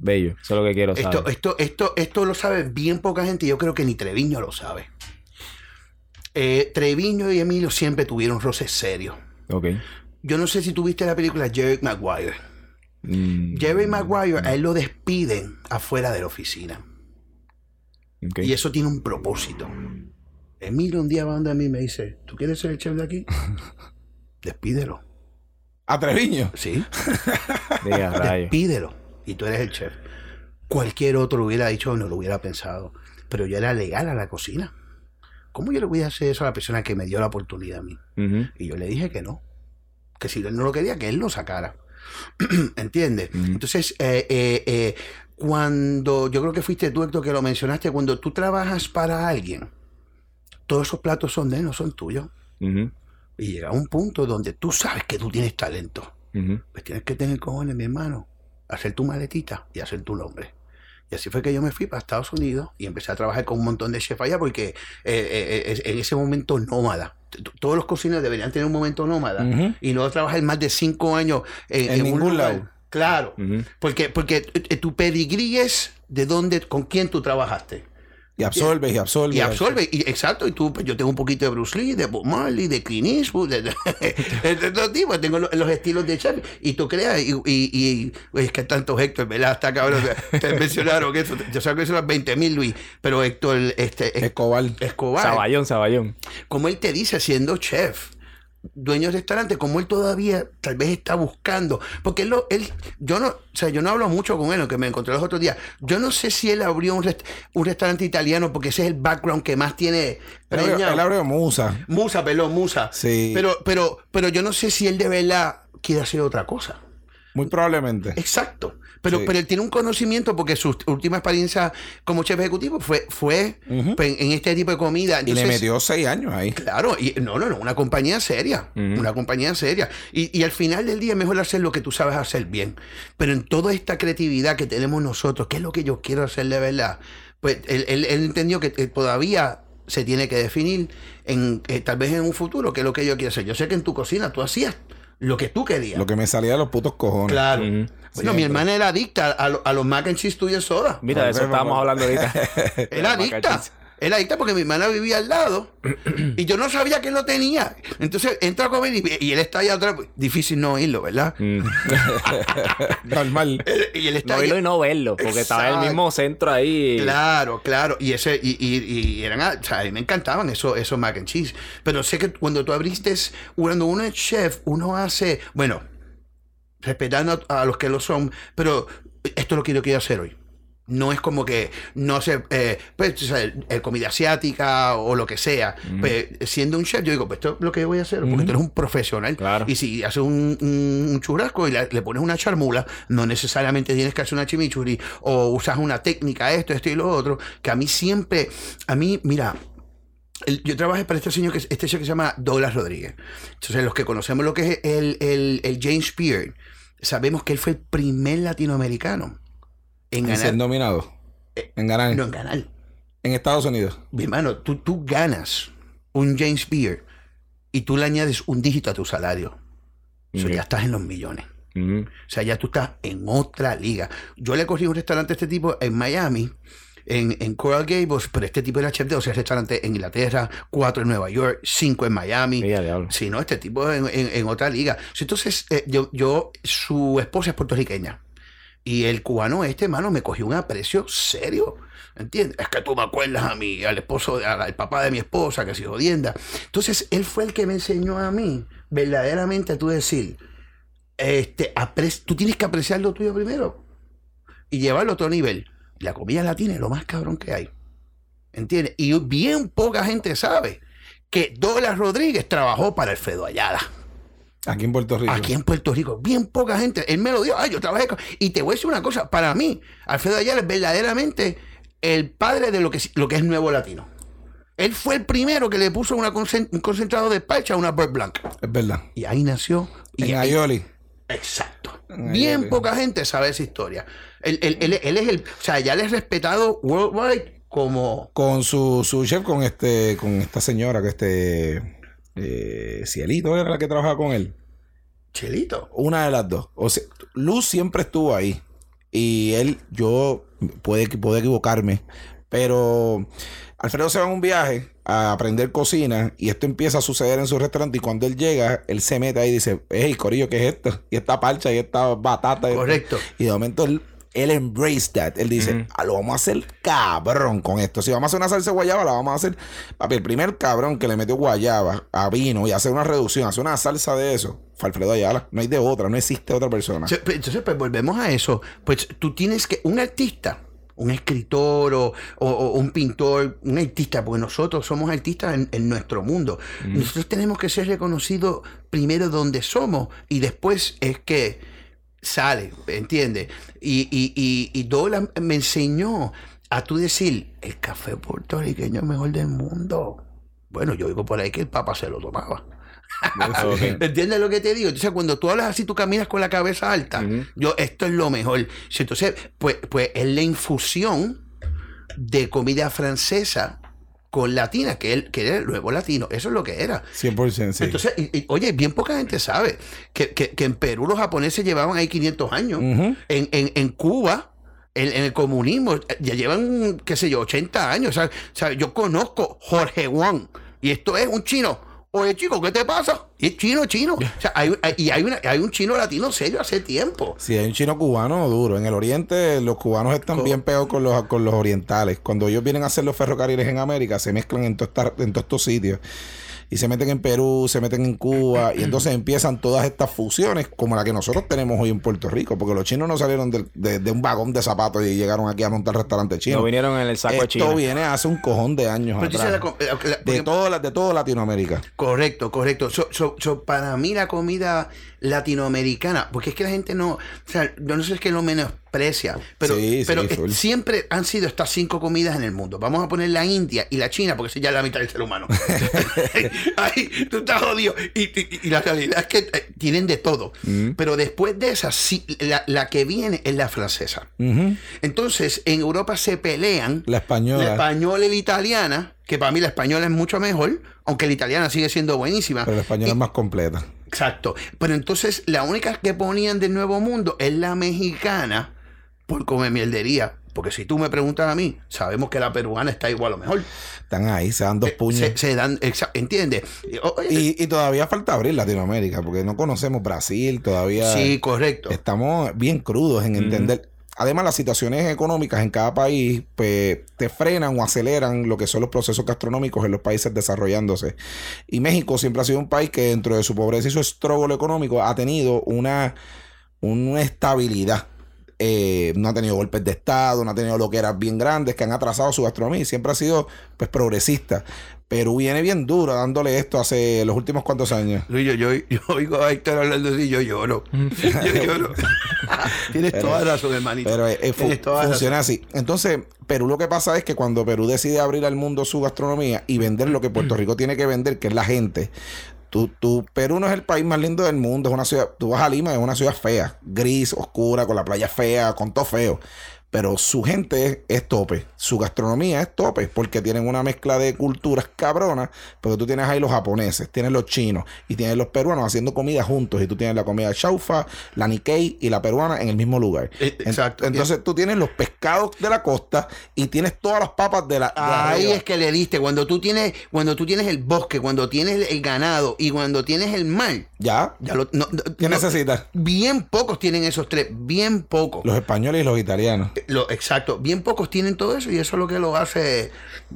Bello. Eso es lo que quiero saber.
Esto, esto, esto, esto lo sabe bien poca gente y yo creo que ni Treviño lo sabe. Eh, Treviño y Emilio siempre tuvieron roces serios.
Ok.
Yo no sé si tuviste la película Jerry Maguire.
Mm,
Jerry Maguire, a él lo despiden afuera de la oficina.
ok.
Y eso tiene un propósito. Emilio un día va donde a mí y me dice, ¿tú quieres ser el chef de aquí? [LAUGHS] Despídelo.
¿A Treviño?
¿Sí? [LAUGHS] [LAUGHS] Despídelo. Y tú eres el chef. Cualquier otro lo hubiera dicho o no lo hubiera pensado. Pero yo era legal a la cocina. ¿Cómo yo le voy a hacer eso a la persona que me dio la oportunidad a mí? Y yo le dije que no. Que si él no lo quería, que él lo sacara. [CLEARS THROAT] ¿Entiendes? Entonces, eh, eh, eh, cuando yo creo que fuiste tú, Héctor, que lo mencionaste, cuando tú trabajas para alguien, todos esos platos son de él, no son tuyos.
Ujú.
Y llega un punto donde tú sabes que tú tienes talento. Pues tienes que tener cojones, mi hermano, hacer tu maletita y hacer tu nombre. Y así fue que yo me fui para Estados Unidos y empecé a trabajar con un montón de chefs allá porque eh, eh, eh, en ese momento nómada. Todos los cocineros deberían tener un momento nómada
Ujú.
y no trabajar más de cinco años en,
En
un
ningún
lugar.
lado.
Claro, porque, porque tu pedigrí es de dónde, con quién tú trabajaste.
Y absorbes y absorbes.
Y absorbe, y, exacto, y tú, pues yo tengo un poquito de Bruce Lee, de Bob Marley, de Clint Eastwood, de, de, [LAUGHS] de todo tipo, tengo lo- los, estilos de chef, y tú creas, y, y, y- oye, es que tantos Héctor, ¿verdad? Hasta cabrón, te, te mencionaron eso, yo sé que son las 20 mil, Luis, pero Héctor este,
Escobar.
Escobar,
Saballón, saballón.
como él te dice, siendo chef, dueño de restaurante, como él todavía tal vez está buscando, porque él, él yo no, o sea, yo no hablo mucho con él, lo que me encontré los otros días, yo no sé si él abrió un, rest- un restaurante italiano, porque ese es el background que más tiene
Él abrió, él abrió Musa.
Musa, perdón, Musa.
Sí.
Pero, pero, pero yo no sé si él de verdad quiere hacer otra cosa.
Muy probablemente.
Exacto. Pero,
Sí.
pero él tiene un conocimiento porque su última experiencia como chef ejecutivo fue, fue pues, en este tipo de comida.
Y le metió seis años ahí.
Claro, y no, no, no, una compañía seria, una compañía seria. Y, y al final del día es mejor hacer lo que tú sabes hacer bien. Pero en toda esta creatividad que tenemos nosotros, ¿qué es lo que yo quiero hacer de verdad? Pues él, él- él entendió que, que todavía se tiene que definir en eh, tal vez en un futuro qué es lo que yo quiero hacer. Yo sé que en tu cocina tú hacías lo que tú querías.
Lo que me salía de los putos cojones.
Claro. Bueno, mi hermana era adicta a, lo- a los mac and cheese tuyos soda.
Mira, de eso estábamos hablando ahorita. [LAUGHS]
Era adicta. Era adicta porque mi hermana vivía al lado y yo no sabía que él lo tenía. Entonces entra a comer y, y él está allá atrás. Difícil no oírlo, ¿verdad?
Mm. [LAUGHS]
Normal.
Y él está
No verlo y no verlo, porque estaba en el mismo centro ahí.
Claro, claro. Y ese, y, y- y eran, a- o sea, a mí me encantaban esos, esos mac and cheese. Pero sé que cuando tú abriste, cuando uno es chef, uno hace, bueno, respetando a, a los que lo son, pero esto es lo que yo quiero hacer hoy. No es como que, no sé, eh, pues, o sea, eh, comida asiática o lo que sea. Pues, siendo un chef, yo digo, pues esto es lo que voy a hacer, porque tú eres un profesional.
Claro.
Y si haces un, un- un churrasco y le, le pones una charmula, no necesariamente tienes que hacer una chimichurri o usas una técnica, esto, esto y lo otro, que a mí siempre, a mí, mira, yo trabajé para este señor que este chef que se llama Douglas Rodríguez. Entonces, los que conocemos lo que es el, el, el James Beard, sabemos que él fue el primer latinoamericano en
En ser
ganar.
nominado. En ganar.
No, en ganar.
En Estados Unidos.
Mi hermano, tú, tú ganas un James Beard y tú le añades un dígito a tu salario. O sea, ya estás en los millones. O sea, ya tú estás en otra liga. Yo le cogí un restaurante a este tipo en Miami, en, en Coral Gables, pero este tipo era chef de 12 restaurantes en Inglaterra, cuatro en Nueva York, cinco en Miami.
Diablo.
Sí, no, este tipo en, en- en otra liga. Entonces, eh, yo, yo, su esposa es puertorriqueña. Y el cubano este, hermano, me cogió un aprecio serio. ¿Entiendes? Es que tú me acuerdas a mí, al esposo, al, papá de mi esposa, que se jodienda. Entonces, él fue el que me enseñó a mí, verdaderamente, a tú decir, este, tú tienes que apreciar lo tuyo primero y llevarlo a otro nivel. La comida latina es lo más cabrón que hay. ¿Entiendes? Y bien poca gente sabe que Douglas Rodríguez trabajó para Alfredo Ayala.
Aquí en Puerto Rico.
Aquí en Puerto Rico, bien poca gente. Él me lo dio. Ay, yo trabajé con... Y te voy a decir una cosa. Para mí, Alfredo Ayala es verdaderamente el padre de lo que, lo que es nuevo latino. Él fue el primero que le puso una un concentrado de parcha a una Bird Blanc.
Es verdad.
Y ahí nació. Y
En Ayoli.
Exacto. Bien poca gente sabe esa historia. Él, él- él- él es el. O sea, ya le es respetado worldwide como.
Con su, su chef, con este, con esta señora que este eh, Cielito era la que trabajaba con él.
Chelito.
Una de las dos. O sea, Luz siempre estuvo ahí. Y él, yo, puede, puede equivocarme, pero Alfredo se va en un viaje a aprender cocina y esto empieza a suceder en su restaurante y cuando él llega, él se mete ahí y dice, hey, Corillo, ¿qué es esto? Y esta parcha y esta batata.
Correcto.
Y de momento él, él embrace that. Él dice, "Ah, lo vamos a hacer cabrón con esto. Si vamos a hacer una salsa de guayaba, la vamos a hacer. Papi, el primer cabrón que le metió guayaba a vino y hace una reducción, hace una salsa de eso, fue Alfredo Ayala. No hay de otra, no existe otra persona.
Entonces, pues volvemos a eso. Pues tú tienes que. Un artista, un escritor o, o- o un pintor, un artista, porque nosotros somos artistas en, en nuestro mundo. Nosotros tenemos que ser reconocidos primero donde somos y después es que sale, ¿entiendes? Y, y, y, y Dolan me enseñó a tú decir, el café puertorriqueño es mejor del mundo. Bueno, yo digo por ahí que el Papa se lo tomaba.
Ok. [LAUGHS]
¿Entiendes lo que te digo? Entonces, cuando tú hablas así, tú caminas con la cabeza alta. Yo, esto es lo mejor. Entonces, pues, pues es la infusión de comida francesa con latina, que, él, que era el nuevo latino. Eso es lo que era.
100%, sí.
Entonces, y- y, oye, bien poca gente sabe que, que- que en Perú los japoneses llevaban ahí 500 años. En, en, en Cuba, en, en el comunismo, ya llevan, qué sé yo, 80 años. O sea, yo conozco Jorge Juan y esto es un chino. Oye, chico, ¿qué te pasa? Y es chino, chino. O sea, hay, hay- y hay, una- hay un chino latino serio hace tiempo.
Sí, hay un chino cubano duro. En el oriente, los cubanos están
Co-
bien pegados con los, con los orientales. Cuando ellos vienen a hacer los ferrocarriles en América, se mezclan en, en todos estos sitios. Y se meten en Perú, se meten en Cuba. y [CLEARS THROAT] entonces empiezan todas estas fusiones, como la que nosotros tenemos hoy en Puerto Rico. Porque los chinos no salieron del- de, de un vagón de zapatos y llegaron aquí a montar restaurante chino.
No vinieron en el saco de
Esto viene hace un cojón de años
Pero dice
atrás.
la co- eh, la-
de, la- de todo Latinoamérica.
Correcto, correcto. So- so- so, para mí la comida latinoamericana, porque es que la gente no, o sea, yo no sé si es que lo menosprecia, pero,
Sí, sí,
pero es- siempre han sido estas cinco comidas en el mundo. Vamos a poner la India y la China, porque esa ya es la mitad del ser humano. [LAUGHS] Ay, tú estás jodido. Y, y- y la realidad es que eh, tienen de todo.
Mm.
Pero después de esa, sí, la, la que viene es la francesa. Entonces, en Europa se pelean
La española.
la española y la italiana, que para mí la española es mucho mejor, aunque la italiana sigue siendo buenísima.
Pero la española
Y-
es más completa.
Exacto. Pero entonces la única que ponían del Nuevo Mundo es la mexicana por comer mieldería. Porque si tú me preguntas a mí, sabemos que la peruana está igual o mejor.
Están ahí, se dan dos puños.
Se, se dan, ¿entiendes? Y,
y todavía falta abrir Latinoamérica, porque no conocemos Brasil, todavía
sí, correcto.
estamos bien crudos en entender. Además, las situaciones económicas en cada país pues, te frenan o aceleran lo que son los procesos gastronómicos en los países desarrollándose. Y México siempre ha sido un país que dentro de su pobreza y su estrógolo económico ha tenido una, una estabilidad. Eh, no ha tenido golpes de Estado, no ha tenido lo que eran bien grandes que han atrasado su gastronomía y siempre ha sido pues progresista. Perú viene bien duro dándole esto hace los últimos cuantos años.
Luis, yo, yo, yo oigo a Héctor hablando así, yo lloro. [LAUGHS] yo lloro. [LAUGHS] Tienes toda la razón, hermanito.
Pero eh, eh, fu-
toda
funciona así. Entonces, Perú lo que pasa es que cuando Perú decide abrir al mundo su gastronomía y vender lo que Puerto Rico tiene que vender, que es la gente, tú, tú- Perú no es el país más lindo del mundo, es una ciudad, tú vas a Lima, es una ciudad fea, gris, oscura, con la playa fea, con todo feo. Pero su gente es, tope, su gastronomía es tope, porque tienen una mezcla de culturas cabronas, porque tú tienes ahí los japoneses, tienes los chinos y tienes los peruanos haciendo comida juntos, y tú tienes la comida chaufa, la Nikkei y la peruana en el mismo lugar.
Eh, exacto.
Entonces tú tienes los pescados de la costa y tienes todas las papas de la. de
Ahí
arriba.
es que le diste, cuando tú tienes, cuando tú tienes el bosque, cuando tienes el ganado y cuando tienes el mar,
Ya.
ya lo, no-
¿Qué
no-
necesitas?
bien pocos tienen esos tres, bien pocos.
Los españoles y los italianos.
Lo, exacto, bien pocos tienen todo eso y eso es lo que lo hace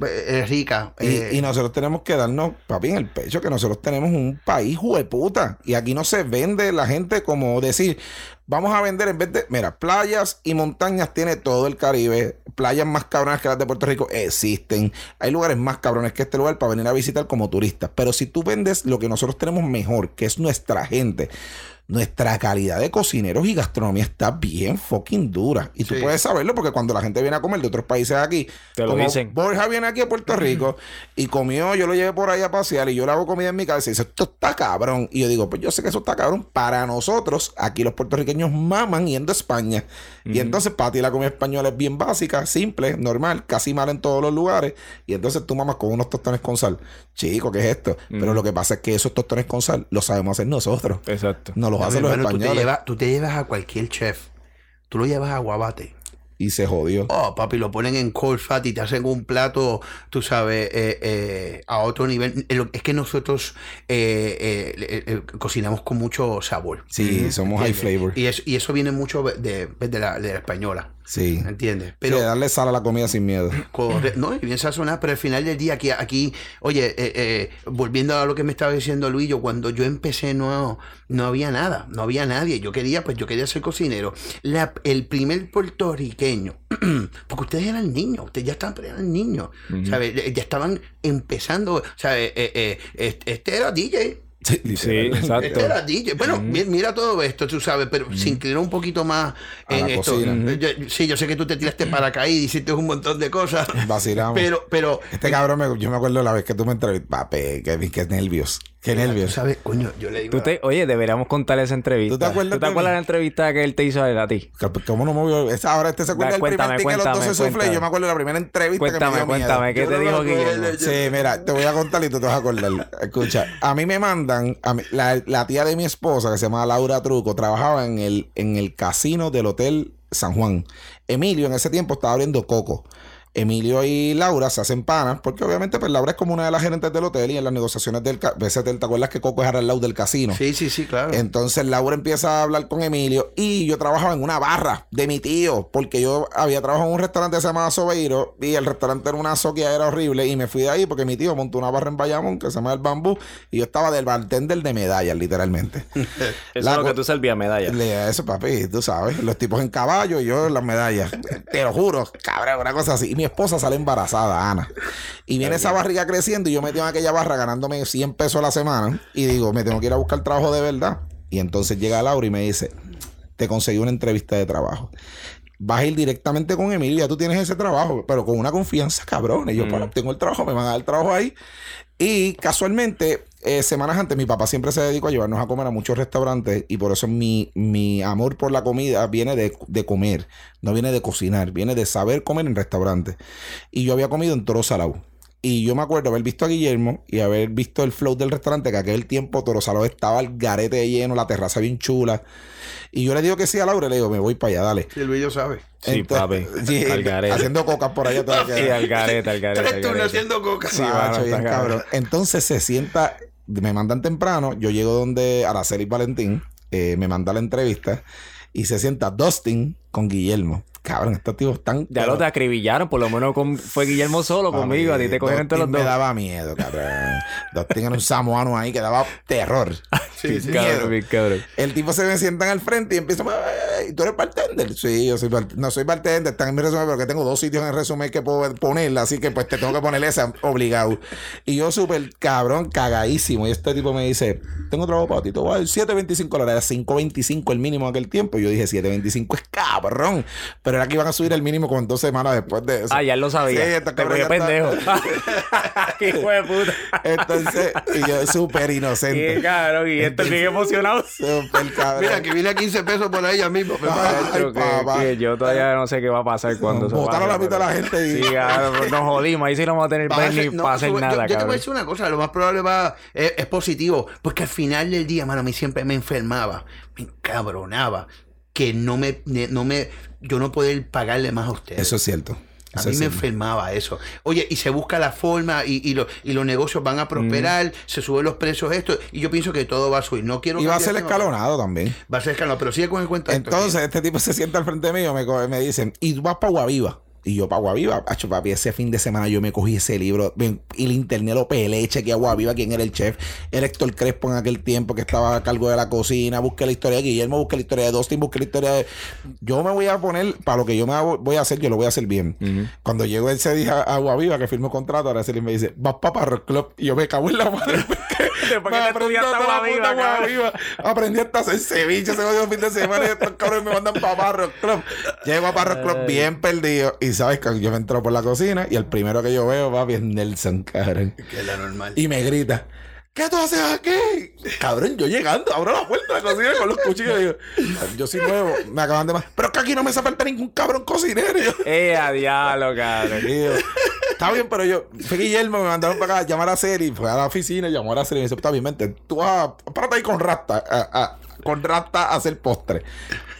eh, rica.
Y,
eh,
y nosotros tenemos que darnos, papi, en el pecho que nosotros tenemos un país hueputa. Y aquí no se vende la gente como decir, vamos a vender en vez de, mira, playas y montañas tiene todo el Caribe. Playas más cabronas que las de Puerto Rico existen. Hay lugares más cabrones que este lugar para venir a visitar como turistas. Pero si tú vendes lo que nosotros tenemos mejor, que es nuestra gente, nuestra calidad de cocineros y gastronomía está bien fucking dura. Y tú
Sí.
puedes saberlo porque cuando la gente viene a comer de otros países aquí,
Te lo dicen.
Borja viene aquí a Puerto Rico y comió, yo lo llevé por ahí a pasear y yo le hago comida en mi cabeza y dice, esto está cabrón. Y yo digo, pues yo sé que eso está cabrón. Para nosotros, aquí los puertorriqueños maman yendo a España. Y entonces para ti la comida española es bien básica, simple, normal, casi mal en todos los lugares. Y entonces tú mamas con unos tostones con sal. Chico, ¿qué es esto? Pero lo que pasa es que esos tostones con sal los sabemos hacer nosotros.
Exacto.
No los hacen los
tú, te llevas, tú te llevas a cualquier chef, tú lo llevas a Guabate.
Y se jodió.
Oh, papi, lo ponen en cold fat y te hacen un plato, tú sabes, eh, eh, a otro nivel. Eh, Es que nosotros eh, cocinamos con mucho sabor.
Sí, somos high flavor.
Y eso, y eso viene mucho de, de la, de la española.
Sí.
¿Entiendes?
Pero darle sal a la comida sin miedo.
Corre- no, y bien sazonada, pero al final del día, aquí, aquí oye, eh, eh, volviendo a lo que me estaba diciendo Luis, yo cuando yo empecé no, no había nada, no había nadie. Yo quería, pues yo quería ser cocinero. La- el primer puertorriqueño, [CLEARS THROAT] porque ustedes eran niños, ustedes ya estaban, eran niños, ¿sabes? Ya estaban empezando, ¿sabes? Eh, eh, este, este era DJ.
Sí,
Sí, exacto.
Este era DJ. Bueno, mi- mira todo esto, tú sabes, pero se inclinó un poquito más
A
en esto.
cocina.
Sí, yo sé que tú te tiraste para acá y hiciste un montón de cosas.
Vacilamos.
Pero, pero,
Este cabrón, me- yo me acuerdo la vez que tú me entrevistaste. Papi, qué, qué nervios. Qué
tú
nervios.
sabes, coño, yo le digo.
Tú te, oye, deberíamos contar esa entrevista.
¿Tú te acuerdas de
la entrevista que él te hizo a él a ti?
¿Cómo no me voy a... esa- Ahora este se acuerda
Da,
del
cuéntame,
primer ticket los
cuéntame,
12 suflés.
cuéntame.
Yo me acuerdo de la primera entrevista
Cuéntame,
que me dio
cuéntame. ¿qué
Yo
te dijo Guillermo?
Sí, mira, te voy a contar y tú te vas a acordar. [LAUGHS] Escucha, a mí me mandan, a mí- la, la tía de mi esposa, que se llama Laura Truco, trabajaba en el, en el casino del Hotel San Juan. Emilio en ese tiempo estaba abriendo Coco. Emilio y Laura se hacen panas, porque obviamente pues Laura es como una de las gerentes del hotel y en las negociaciones del... veces ¿Te acuerdas que Coco es al lado del casino?
Sí, sí, sí, claro.
Entonces Laura empieza a hablar con Emilio y yo trabajaba en una barra de mi tío, porque yo había trabajado en un restaurante que se llamaba Sobeiro y el restaurante era una soquia, era horrible y me fui de ahí porque mi tío montó una barra en Bayamón que se llama El Bambú y yo estaba del bartender de medallas, literalmente. [LAUGHS]
Eso
La
es lo que tú servías medalla.
Le- Eso, papi, tú sabes, los tipos en caballo y yo en las medallas. Te lo juro, cabrón, una cosa así. Y mi esposa sale embarazada, Ana. Y viene esa barriga creciendo y yo metí en aquella barra ganándome 100 pesos a la semana. Y digo, me tengo que ir a buscar trabajo de verdad. Y entonces llega Laura y me dice, te conseguí una entrevista de trabajo. Vas a ir directamente con Emilio, ya tú tienes ese trabajo, pero con una confianza cabrón. Y yo, bueno, tengo el trabajo, me van a dar el trabajo ahí. Y casualmente, eh, semanas antes, mi papá siempre se dedicó a llevarnos a comer a muchos restaurantes y por eso mi, mi amor por la comida viene de, de comer, no viene de cocinar, viene de saber comer en restaurantes. Y yo había comido en Toro Salao. Y yo me acuerdo haber visto a Guillermo y haber visto el flow del restaurante, que aquel tiempo Toro Salao estaba el garete lleno, la terraza bien chula. Y yo le digo que sí a Laura, le digo, me voy para allá, dale.
Y el bello sabe.
Sí,
Entonces,
papi. [LAUGHS]
sí,
Al garete.
haciendo cocas por allá todavía. [LAUGHS]
Sí, al garete, al garete.
Tres
al
haciendo coca.
Sí, macho, bien cabrón. Entonces se sienta, me mandan temprano, yo llego donde Araceli Valentín, eh, me manda la entrevista y se sienta Dustin con Guillermo. Cabrón, estos tipos están...
Ya lo te acribillaron, por lo menos con- fue Guillermo solo conmigo, a ti te cogieron entre los dos.
me daba miedo, cabrón. [LAUGHS] Dustin era un samoano ahí que daba terror. [LAUGHS]
Sí, sí.
Miedo.
Cabrón, bien cabrón.
El tipo se me sientan al frente y empieza "Ay, ¿y tú eres bartender? Sí, yo soy bartender. No soy bartender, está en mi resumen, pero que tengo dos sitios en el resumen que puedo poner, así que pues te tengo que poner esa obligado. Y yo súper cabrón, cagadísimo. Y este tipo me dice, tengo trabajo para ti, te voy a dar 7.25 dólares, era 5.25 el mínimo en aquel tiempo. Y yo dije, 7.25 es cabrón. Pero era que iban a subir el mínimo con dos semanas después de eso.
Ah, ya lo sabía.
Sí, esta
Te
cabrón
cogió
ya
pendejo. Qué [LAUGHS] hijo de puta.
Entonces, y yo súper
Qué
inocente.
cabrón. Y estoy bien emocionado.
Súper cabrón.
Mira, que vine a 15 pesos por ya mismo.
Ay,
que, que yo todavía no sé qué va a pasar cuando se
Botaron la mitad de la
pero-
gente y-
Sí, [LAUGHS] cabrón, pues nos jodimos. Ahí sí no vamos a tener ni
no,
para hacer
yo-
nada,
yo, te voy a decir una cosa, lo más probable va, es, es positivo, porque al final del día, mano, a mí siempre me enfermaba, me encabronaba, que no me, no me, yo no poder pagarle más a ustedes.
Eso es cierto.
A mí me enfermaba eso. Oye, y se busca la forma y, y, lo- y los negocios van a prosperar, se suben los precios, esto, y yo pienso que todo va a subir. No quiero
Y va a ser escalonado también.
Va a ser escalonado, pero sigue con el cuento.
Entonces, este tipo se sienta al frente mío, me, me dicen, y tú vas para Guaviva. Y yo para Guaviva, Hacho, papi, ese fin de semana yo me cogí ese libro y el internet lo pelé, chequeé a Guaviva, quién era el chef. Era Héctor Crespo en aquel tiempo que estaba a cargo de la cocina. Busqué la historia de Guillermo, busqué la historia de Dustin, busqué la historia de. Yo me voy a poner, para lo que yo me voy a hacer, yo lo voy a hacer bien. Cuando llego ese día a Guaviva, que firmo contrato, ahora se me dice, vas para Parro Club. Y yo me cago en la madre. [LAUGHS]
Que
Me
te
aprendí hasta. Aprendí hasta hacer ceviche ese jodido fin de semana y estos cabrones me mandan para Barro Club. Llego a Barro Club bien perdido y sabes que yo me entro por la cocina y el primero que yo veo, papi, es Nelson, cabrón.
Que es la normal.
Y me grita. ¿Qué tú haces aquí? Cabrón, yo llegando, abro la puerta de la cocina con los cuchillos digo, yo soy nuevo, me acaban de más. Pero es que aquí no me hace falta ningún cabrón cocinero.
Eh, a diablo, cabrón.
está bien, pero yo, fue Guillermo, me mandaron para acá a llamar a Seri, fue a la oficina, llamó a la Seri y me dice, está bien, vente, tú vas párate ahí con Rasta, a- a- con Rasta a hacer postre.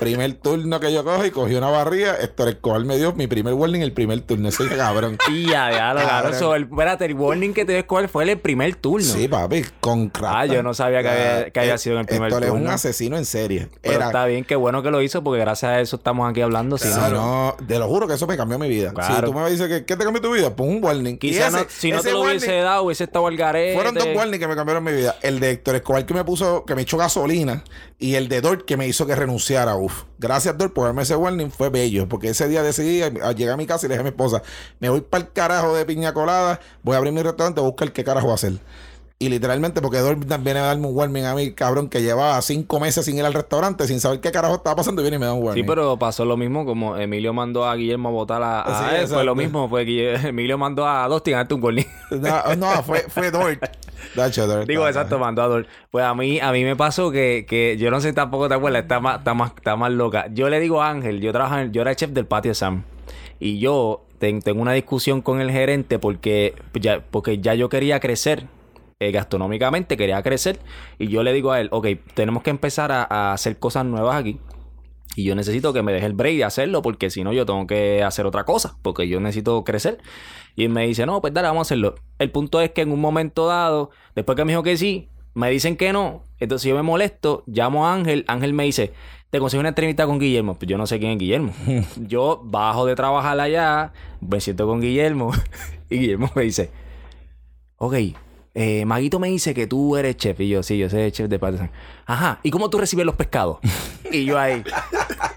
Primer turno que yo cojo y cogí una barriga, Héctor Escobar me dio mi primer warning el primer turno, soy cabrón. [LAUGHS]
Y a diablo, cabrón.
Cabrón.
So, el, espérate, el warning que te dio cuál fue el primer turno.
Sí, papi, con Rasta.
Ah, yo no sabía que había- que había sido en el primer
Héctor es un
turno.
asesino en serie.
Pero
Era,
está bien, qué bueno que lo hizo, porque gracias a eso estamos aquí hablando. Si no,
no, te lo juro que eso me cambió mi vida.
Claro.
Si tú me dices que ¿qué te cambió tu vida, pon un warning.
Quizás
ese-
no, si no
ese
te lo
warning-
hubiese dado, hubiese estado al garete.
Fueron dos warnings que me cambiaron mi vida. El de Héctor Escobar que me puso, que me echó gasolina. Y el de Dort que me hizo que renunciara. Uf. Gracias, Dort, por darme ese warning. Fue bello. Porque ese día decidí, a- llegué a mi casa y le dije a mi esposa, me voy para el carajo de piña colada, voy a abrir mi restaurante, voy a buscar qué carajo hacer. Y literalmente, porque Dort viene a darme un warning a mí, cabrón, que llevaba cinco meses sin ir al restaurante, sin saber qué carajo estaba pasando, y viene y me da un warning.
Sí, pero pasó lo mismo como Emilio mandó a Guillermo a votar a, a
Sí,
él. Fue lo mismo, fue que [LAUGHS] Emilio mandó a Dustin a darte un warning.
No, no, fue, fue Dort. Dacho, Dort
Digo, exacto, mandó a Dor. Pues a mí, a mí me pasó que, que yo no sé tampoco te acuerdas, está más, está más, está más loca. Yo le digo a Ángel, yo trabajaba, en- yo era chef del patio Sam. Y yo ten- tengo una discusión con el gerente porque ya, porque ya yo quería crecer. Eh, gastronómicamente quería crecer. Y yo le digo a él, ok, tenemos que empezar a, a hacer cosas nuevas aquí. Y yo necesito que me deje el break de hacerlo porque si no yo tengo que hacer otra cosa porque yo necesito crecer. Y él me dice, no, pues dale, vamos a hacerlo. El punto es que en un momento dado, después que me dijo que sí, me dicen que no. Entonces yo me molesto, llamo a Ángel. Ángel me dice, te consigo una entrevista con Guillermo. Pues yo no sé quién es Guillermo. [LAUGHS] yo bajo de trabajar allá, me siento con Guillermo. [LAUGHS] y Guillermo me dice, ok, eh, Maguito me dice que tú eres chef. Y yo, sí, yo soy chef de Patterson. Ajá, ¿y cómo tú recibes los pescados? y yo ahí,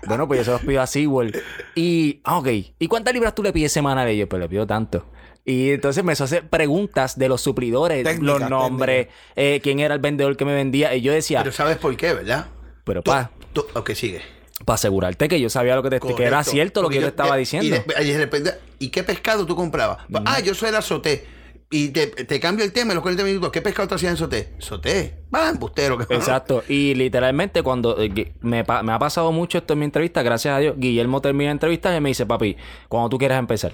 bueno, pues yo se los pido a SeaWorld. Y, ah, ok, ¿y cuántas libras tú le pides semanal? Y yo, pues le pido tanto. Y entonces me hizo hacer preguntas de los suplidores, los nombres, eh, quién era el vendedor que me vendía. Y yo decía,
Pero sabes por qué, ¿verdad?
pero pa,
tú- ok, sigue.
para asegurarte que yo sabía lo que, te, que era cierto lo
Porque
que yo te estaba diciendo.
de- Y, de repente, ¿y qué pescado tú comprabas? Ah, yo soy el azoté. Y te, cambio el tema en los 40 minutos. ¿Qué pescado te hacías en soté? Soté. Va, embustero.
Exacto. Y literalmente cuando eh, me, ha pasado mucho esto en mi entrevista, gracias a Dios, Guillermo termina la entrevista y me dice, papi, cuando tú quieras empezar.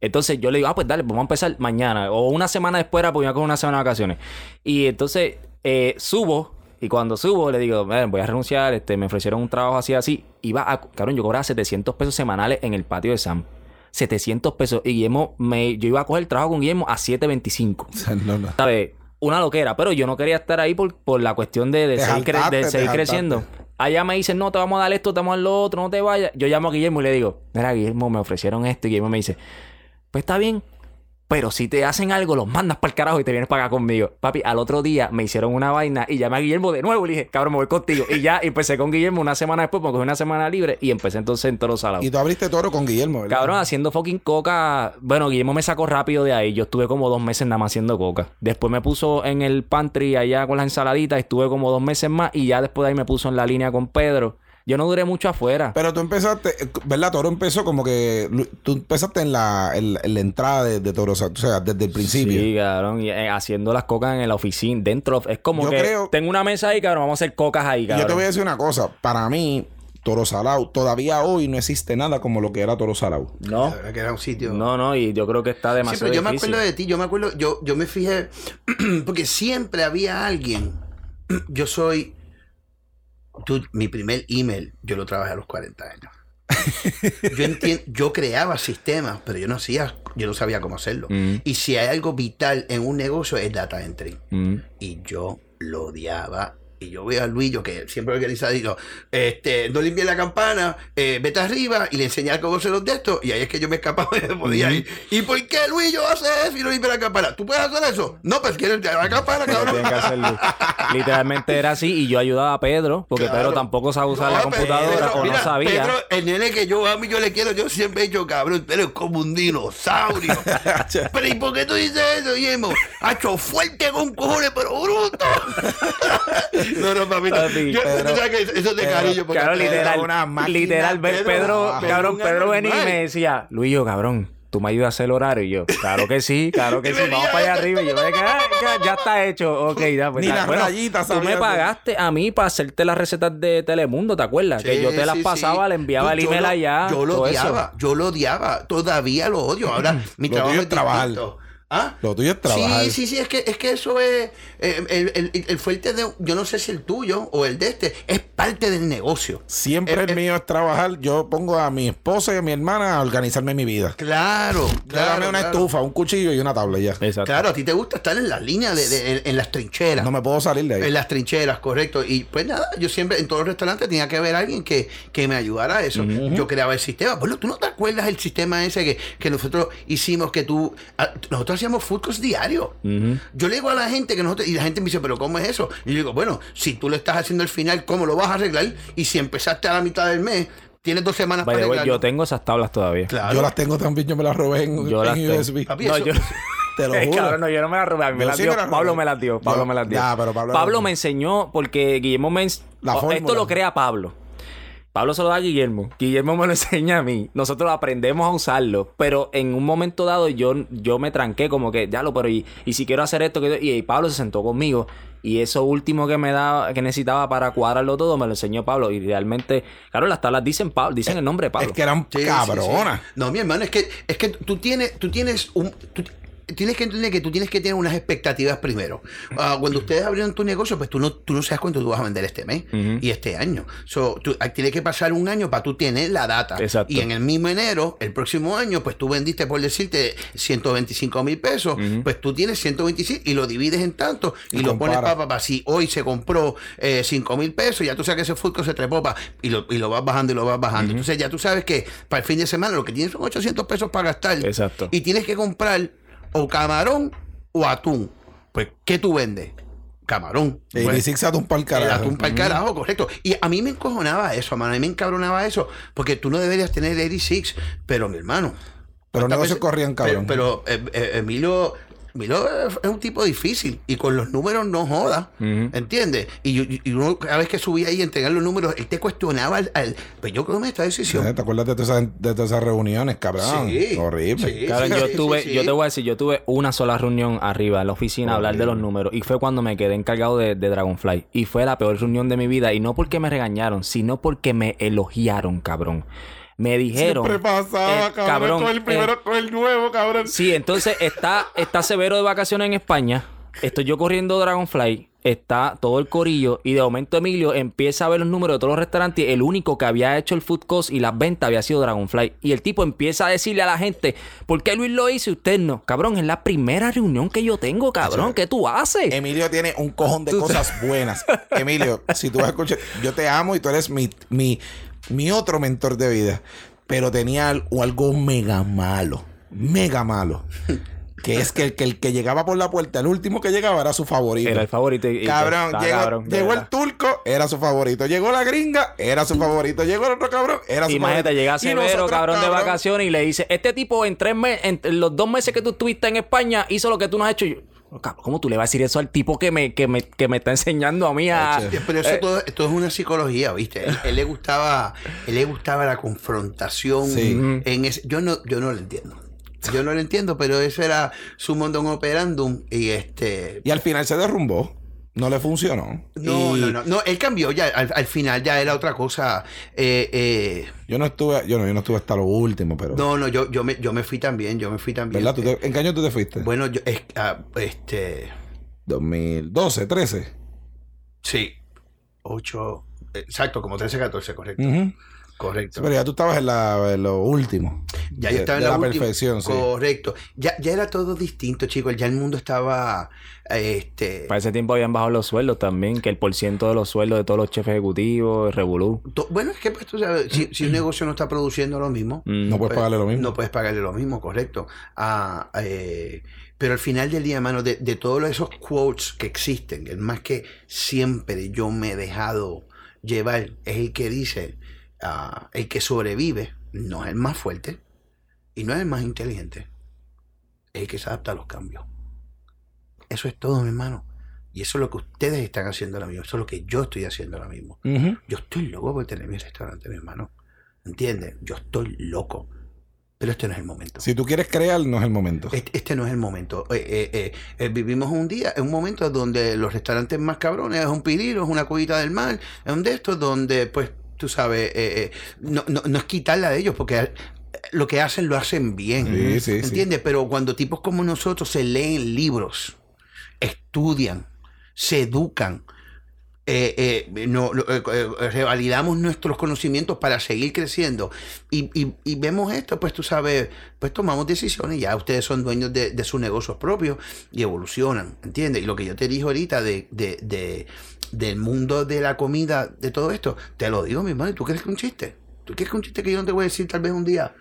Entonces yo le digo, ah, pues dale, pues vamos a empezar mañana. O una semana después, era, pues yo con una semana de vacaciones. Y entonces eh, subo, y cuando subo le digo, "Miren, voy a renunciar, este, me ofrecieron un trabajo así, así. Iba a, cabrón, yo cobraba 700 pesos semanales en el patio de Sam. 700 pesos. Y Guillermo, me, yo iba a coger el trabajo con Guillermo a 7.25.
O sea, no, no.
¿sabes? Una loquera, pero yo no quería estar ahí por, por la cuestión de, de seguir, cre- de seguir creciendo. Allá me dicen, no, te vamos a dar esto, te vamos a dar lo otro, no te vayas. Yo llamo a Guillermo y le digo, mira, Guillermo, me ofrecieron esto. Y Guillermo me dice, pues está bien, pero si te hacen algo, los mandas para el carajo y te vienes para acá conmigo. Papi, al otro día me hicieron una vaina y llamé a Guillermo de nuevo y le dije, cabrón, me voy contigo. Y ya empecé con Guillermo una semana después, porque cogí una semana libre y empecé entonces en Toro Salado.
Y tú abriste toro con Guillermo, ¿verdad?
Cabrón, haciendo fucking coca. Bueno, Guillermo me sacó rápido de ahí. Yo estuve como dos meses nada más haciendo coca. Después me puso en el pantry allá con las ensaladitas. Estuve como dos meses más. Y ya después de ahí me puso en la línea con Pedro. Yo no duré mucho afuera.
Pero tú empezaste, ¿verdad? Toro empezó como que. Tú empezaste en la, en, en la entrada de, de Toro, o sea, o sea, desde el principio.
Sí, cabrón. y, eh, haciendo las cocas en la oficina, dentro. Es como
Yo
que
creo-
tengo una mesa ahí, cabrón. Vamos a hacer cocas ahí, cabrón.
yo te voy a decir una cosa. Para mí, Toro Salao, todavía hoy no existe nada como lo que era Toro Salao.
No.
La verdad que era un sitio.
No, no. Y yo creo que está
Sí,
demasiado
pero yo me acuerdo de ti, yo me acuerdo, yo, yo me fijé, [CLEARS THROAT] porque siempre había alguien. [CLEARS THROAT] Yo soy. Tú, mi primer email, yo lo trabajé a los 40 años. [LAUGHS] Yo entiendo, yo creaba sistemas, pero yo no hacía, yo no sabía cómo hacerlo.
Mm.
Y si hay algo vital en un negocio es data entry.
Mm.
Y yo lo odiaba. Y yo veo a Luillo, que siempre organiza, digo, este, no limpie la campana, eh, vete arriba y le enseñaba cómo hacer los de estos. Y ahí es que yo me escapaba [LAUGHS] y me podía ir. ¿Y por qué Luillo hace eso y no limpia la campana? ¿Tú puedes hacer eso? No, pues quieres la campana, cabrón. [LAUGHS]
Literalmente era así y yo ayudaba a Pedro porque
Claro.
Pedro tampoco sabe usar la computadora
Pedro,
o
mira,
no sabía.
Pedro, el nene que yo amo y yo le quiero, yo siempre he dicho, cabrón, pero es como un dinosaurio. [LAUGHS] pero ¿y por qué tú dices eso, Guillermo? Hacho fuerte con cojones, pero bruto. [LAUGHS] no, no, papito.
Papi,
yo,
Pedro,
tú sabes que eso es de
Pedro,
cariño. porque Pedro-
literal,
una máquina,
literal,
Pedro,
Pedro, cabrón, Pedro venía y me decía, Luis, cabrón, tú me ayudas a hacer el horario. Y yo, claro que sí, claro que sí, vamos para allá
"Este
arriba. Y yo, "Venga, ya está hecho. Ok, ya, pues
Ni
ya".
las
Bueno,
rayitas
Tú me pagaste a mí para hacerte las recetas de Telemundo, ¿te acuerdas? que yo te las
sí,
pasaba,
sí.
le enviaba el email allá.
Yo lo
eso.
odiaba, yo lo odiaba. Todavía lo odio. Ahora [CLEARS THROAT] mi
Lo
trabajo es
trabajar.
distinto. ¿Ah?
Lo tuyo es trabajar.
Sí, sí, sí, es que, es que eso es eh, el, el- el fuerte de, yo no sé si el tuyo o el de este, es parte del negocio.
Siempre
Eh,
el
eh,
mío es trabajar. Yo pongo a mi esposa y a mi hermana a organizarme mi vida.
Claro, claro.
Dame una
claro.
estufa, un cuchillo y una tabla ya.
Exacto.
Claro, a ti te gusta estar en la línea, de, de- en, en las trincheras.
No me puedo salir de ahí.
En las trincheras, correcto. Y pues nada, yo siempre en todos los restaurantes tenía que haber alguien que, que me ayudara a eso. Yo creaba el sistema. Bueno, ¿tú no te acuerdas el sistema ese que, que nosotros hicimos que tú... ah, Nosotros hacíamos food courts diario. Yo le digo a la gente que nosotros... Y la gente me dice, ¿pero cómo es eso? Y yo digo, bueno, si tú lo estás haciendo al final, ¿cómo lo vas a arreglar? Y si empezaste a la mitad del mes, tienes dos semanas
By
para
yo tengo esas tablas todavía.
Claro.
Yo las tengo también, yo me las robé en,
Yo
en
las.
USB.
Papi,
No,
eso-
yo... [LAUGHS]
Te lo [LAUGHS] juro.
cabrón, no, yo no me la robé. A mí me
Yo
la
sí
dio.
me.
Pablo me las dio. Pablo
Yo-
me las dio.
Pero Pablo-
me enseñó porque Guillermo me...
La
Oh. Esto lo crea Pablo. Pablo se lo da a Guillermo. Guillermo me lo [LAUGHS] enseña a mí. Nosotros aprendemos a usarlo. Pero en un momento dado yo, yo me tranqué como que, ya lo, pero y, y si quiero hacer esto, que- y, y Pablo se sentó conmigo. Y eso último que me daba, que necesitaba para cuadrarlo todo, me lo enseñó Pablo. Y realmente, claro, las tablas dicen Pablo, dicen el nombre de Pablo.
Es que eran
Sí, sí,
cabronas.
sí. No, mi hermano, es que, es que tú tienes, tú tienes un. tú tienes que entender que tú tienes que tener unas expectativas primero. Ah, cuando ustedes abrieron tu negocio, pues tú no, tú no sabes cuánto tú vas a vender este mes y este año. So, tú, ah, tiene que pasar un año para tú tener la data.
Exacto.
Y en el mismo enero, el próximo año, pues tú vendiste, por decirte, 125 mil pesos. Pues tú tienes 125 y lo divides en tanto y,
Y
lo pones para, para, si hoy se compró eh, 5 mil pesos, ya tú sabes que ese fútbol se trepó pa, y, lo, y lo vas bajando y lo vas bajando. Entonces ya tú sabes que para el fin de semana lo que tienes son 800 pesos para gastar.
Exacto.
Y tienes que comprar o camarón o atún. Pues, ¿qué tú vendes? Camarón.
Y
Pues,
ni se atún para el
el
carajo.
atún para el carajo, correcto. Y a mí me encojonaba eso, hermano. A mí me encabronaba eso. Porque tú no deberías tener 86. Pero, mi hermano,
Pero los
¿Cuántas
negocios
veces-
corrían cabrón.
Pero, pero, eh, eh, Emilio, Emilio es un tipo difícil y con los números no joda.
Ujú.
¿Entiendes? Y, yo- y uno, cada vez que subía ahí a entregar los números, él te cuestionaba al. al- pues yo creo que esta decisión.
Eh, ¿Te acuerdas de todas esas, de todas esas reuniones, cabrón?
Sí.
Horrible.
Sí.
Cabrón, yo
sí,
tuve,
sí, sí.
yo te voy a decir, yo tuve una sola reunión arriba en la oficina a hablar de los números y fue cuando me quedé encargado de, de Dragonfly y fue la peor reunión de mi vida y no porque me regañaron, sino porque me elogiaron, cabrón. Me dijeron,
Siempre pasaba,
eh,
cabrón,
cabrón,
con el primero,
eh,
con el nuevo, cabrón.
Sí, entonces está, está severo de vacaciones en España. Estoy yo corriendo Dragonfly. Está todo el corillo. Y de momento Emilio empieza a ver los números de todos los restaurantes. El único que había hecho el food cost y las ventas había sido Dragonfly. Y el tipo empieza a decirle a la gente: ¿Por qué Luis lo hizo y usted no? Cabrón, es la primera reunión que yo tengo, cabrón. ¿Qué tú haces?
Emilio tiene un cojón de cosas buenas. Emilio, si tú vas a escuchar, yo te amo y tú eres mi, mi, mi otro mentor de vida. Pero tenía al- algo mega malo. Mega malo. [LAUGHS] Que es que el, que el que llegaba por la puerta, el último que llegaba era su favorito.
Era el favorito. y-
Cabrón, llegó,
cabrón,
llegó el turco, era su favorito. Llegó la gringa, era su favorito. Llegó el otro cabrón, era su
Imagínate,
favorito.
llega
Y
Severo,
nosotros,
cabrón, de vacaciones y le dice, este tipo en tres meses, en los dos meses que tú estuviste en España, hizo lo que tú no has hecho. Y yo, "Oh, cabrón, ¿cómo tú le vas a decir eso al tipo que me, que me, que me está enseñando a mí a...
Pero eso
Eh,
todo, es una psicología, ¿viste? Él, él le gustaba, él le gustaba la confrontación
Sí.
en ese, yo no, yo no lo entiendo. Yo no lo entiendo, pero eso era su mondón operandum y este
Y al final se derrumbó. No le funcionó.
no,
Y
no, no, no, él cambió ya, al, al final ya era otra cosa. Eh, eh,
Yo no estuve, yo no, yo no estuve hasta lo último, pero.
no, no, yo, yo me, yo me fui también, yo me fui también.
¿Verdad? ¿Tú te- ¿En qué año tú te fuiste?
Bueno, yo, es- ah, este,
2012, 13.
sí, 8, exacto, como 13, 14, correcto,
Ujú.
Correcto.
Sí, pero ya tú estabas en, la, en lo último.
Ya
de,
yo estaba en la,
la
última-
perfección, sí.
Correcto. Ya, ya era todo distinto, chicos. Ya el mundo estaba. Este.
Para ese tiempo habían bajado los sueldos también, que el porciento de los sueldos de todos los chefes ejecutivos, Revolú.
Bueno, es que pues, tú sabes, si, si un negocio no está produciendo lo mismo,
Mm.
No puedes
pues,
pagarle lo mismo.
No puedes pagarle lo mismo, correcto. Ah, eh, pero al final del día, mano, de, de todos esos quotes que existen, el más que siempre yo me he dejado llevar es el que dice: ah, el que sobrevive no es el más fuerte y no es el más inteligente, es el que se adapta a los cambios. Eso es todo, mi hermano. Y eso es lo que ustedes están haciendo ahora mismo. Eso es lo que yo estoy haciendo ahora mismo. Yo estoy loco por tener mi restaurante, mi hermano. ¿Entiendes? Yo estoy loco. Pero este no es el momento.
Si tú quieres crear, no es el momento.
Este, este no es el momento. Eh, eh, eh, vivimos un día, un momento donde los restaurantes más cabrones es un piliro, es una cubita del mar, es un de estos donde, pues, tú sabes, eh, eh, no, no, no es quitarla de ellos, porque lo que hacen lo hacen bien.
Sí, sí, sí.
¿Entiendes? Pero cuando tipos como nosotros se leen libros, estudian, se educan, eh, eh, eh, revalidamos nuestros conocimientos para seguir creciendo y, vemos esto, pues tú sabes, pues tomamos decisiones, ya ustedes son dueños de, sus negocios propios y evolucionan, ¿entiendes? Y lo que yo te dije ahorita de, de- de- del mundo de la comida, de todo esto, te lo digo, mi hermano, ¿y ¿tú crees que es un chiste? ¿Tú crees que es un chiste que yo no te voy a decir tal vez un día?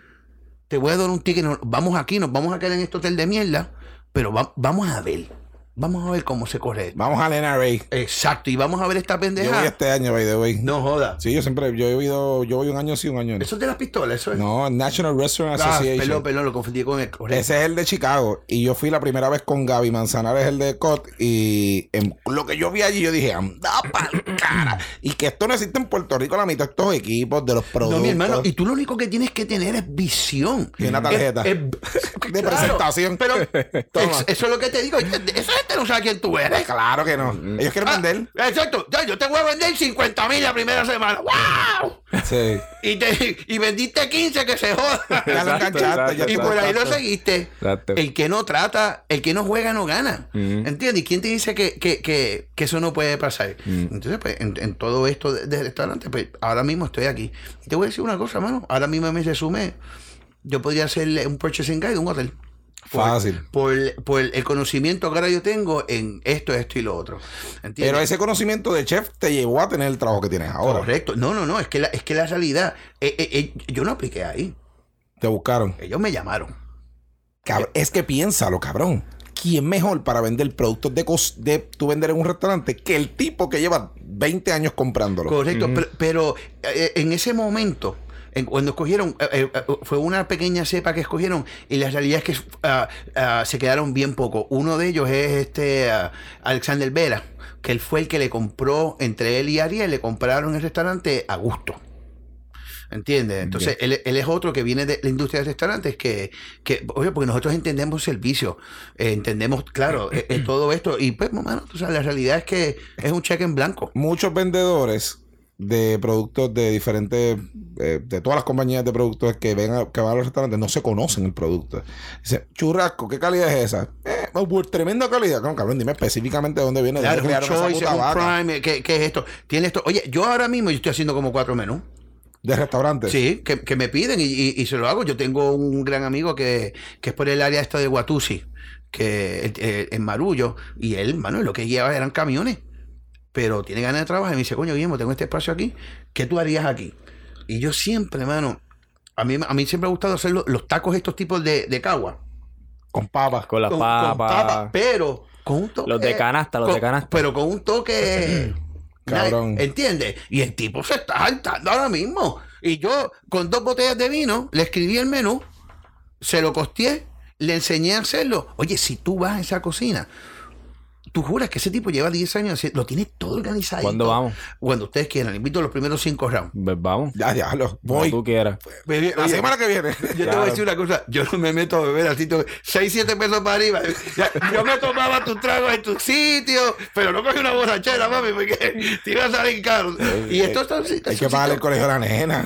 Te voy a dar un ticket, vamos aquí, nos vamos a quedar en este hotel de mierda, pero va- vamos a ver, vamos a ver cómo se corre.
Vamos al NRA.
Exacto, y vamos a ver esta
Yo voy
pendeja.
este año, by the way.
No joda.
Sí, yo siempre, yo he ido, yo voy un año sí, un año no.
Eso es de las pistolas, eso es.
No, National Restaurant
Ah,
Association.
perdón, perdón, lo confundí con el correcto.
Ese es el de Chicago. Y yo fui la primera vez con Gaby Manzanares, el de COT. Y en lo que yo vi allí, yo dije, anda pa'l cara. Y que esto no existe en Puerto Rico, la mitad de estos equipos, de los productos.
No, mi hermano, y tú lo único que tienes que tener es visión.
Y una tarjeta.
Es- es-
De presentación.
Pero [LAUGHS]
Toma.
es- eso es lo que te digo. Esa gente no sabe quién tú eres.
Claro que no. Ellos quieren
Ah,
vender.
Exacto. Ya, yo te voy a vender 50 mil la primera semana. ¡Wow!
Sí.
Y, te, y vendiste 15 que se joda.
Ya lo enganchaste.
Y por ahí lo
exacto.
seguiste.
Exacto.
El que no trata, el que no juega, no gana.
Ujú.
¿Entiendes? ¿Y quién te dice que, que, que, que eso no puede pasar? Entonces, pues, en, en todo esto de, de restaurante, pues, ahora mismo estoy aquí. Y te voy a decir una cosa, mano. Ahora mismo me resume. Yo podría hacerle un purchasing guide de un hotel. Por-
Fácil.
Por, por el conocimiento que ahora yo tengo en esto, esto y lo otro. ¿Entiendes?
Pero ese conocimiento de chef te llevó a tener el trabajo que tienes ahora.
Correcto. No, no, no. Es que la, es que la realidad. eh, eh, eh, yo no apliqué ahí.
Te buscaron.
Ellos me llamaron.
Cab- es que piénsalo, cabrón. ¿Quién mejor para vender productos de, de tú vender en un restaurante que el tipo que lleva 20 años comprándolo?
Correcto, pero, pero, eh, en ese momento, en- cuando escogieron, eh, eh, eh, fue una pequeña cepa que escogieron y la realidad es que ah, se quedaron bien poco. Uno de ellos es este ah, Alexander Vera, que él fue el que le compró, entre él y Ariel, le compraron el restaurante a gusto. ¿Entiendes? Entonces, él, él es otro que viene de la industria de restaurantes que, que oye, porque nosotros entendemos servicio, eh, entendemos, claro, eh, eh, todo esto. Y pues, mano, tú sabes, la realidad es que es un cheque en blanco.
Muchos vendedores de productos de diferentes, eh, de todas las compañías de productos que, ven a- que van a los restaurantes, no se conocen el producto. Dice, churrasco, ¿qué calidad es esa? Eh, pues, tremenda calidad. No, cabrón, dime específicamente de dónde viene.
Claro,
dónde
un
esa
choice,
puta
un
vaca.
prime, ¿qué, qué es esto? Tiene esto. Oye, yo ahora mismo yo estoy haciendo como cuatro menús.
De restaurantes.
Sí, que, que me piden y, y- y se lo hago. Yo tengo un gran amigo que, que es por el área esta de Guatusi, que eh, en Marullo, y él, mano, lo que lleva eran camiones. Pero tiene ganas de trabajar y me dice, coño, Guillermo, tengo este espacio aquí, ¿qué tú harías aquí? Y yo siempre, mano, a mí, a mí siempre me ha gustado hacer los, los tacos estos tipos de, de cagua.
Con papas.
Con las
Con- con
papas.
papas, pero con un toque.
Los de canasta, los
con-
de canasta.
Pero con un toque. [LAUGHS]
Cabrón.
¿Entiendes? Y el tipo se está saltando ahora mismo. Y yo, con dos botellas de vino, le escribí el menú, se lo costeé, le enseñé a hacerlo. Oye, si tú vas a esa cocina, tú juras que ese tipo lleva 10 años, así- lo tiene todo organizado.
¿Cuándo vamos?
Cuando ustedes quieran, le invito a los primeros cinco rounds.
Pues vamos.
Ya, ya, lo voy.
tú quieras.
La semana que viene.
yo te voy a decir una cosa, yo no me meto a beber así, 6, 7 pesos para arriba. Yo me tomaba tus tragos en tu sitio, pero no cogí una borrachera, mami, porque te iba a salir caro. Y esto está.
Hay que pagarle el colegio a la nena.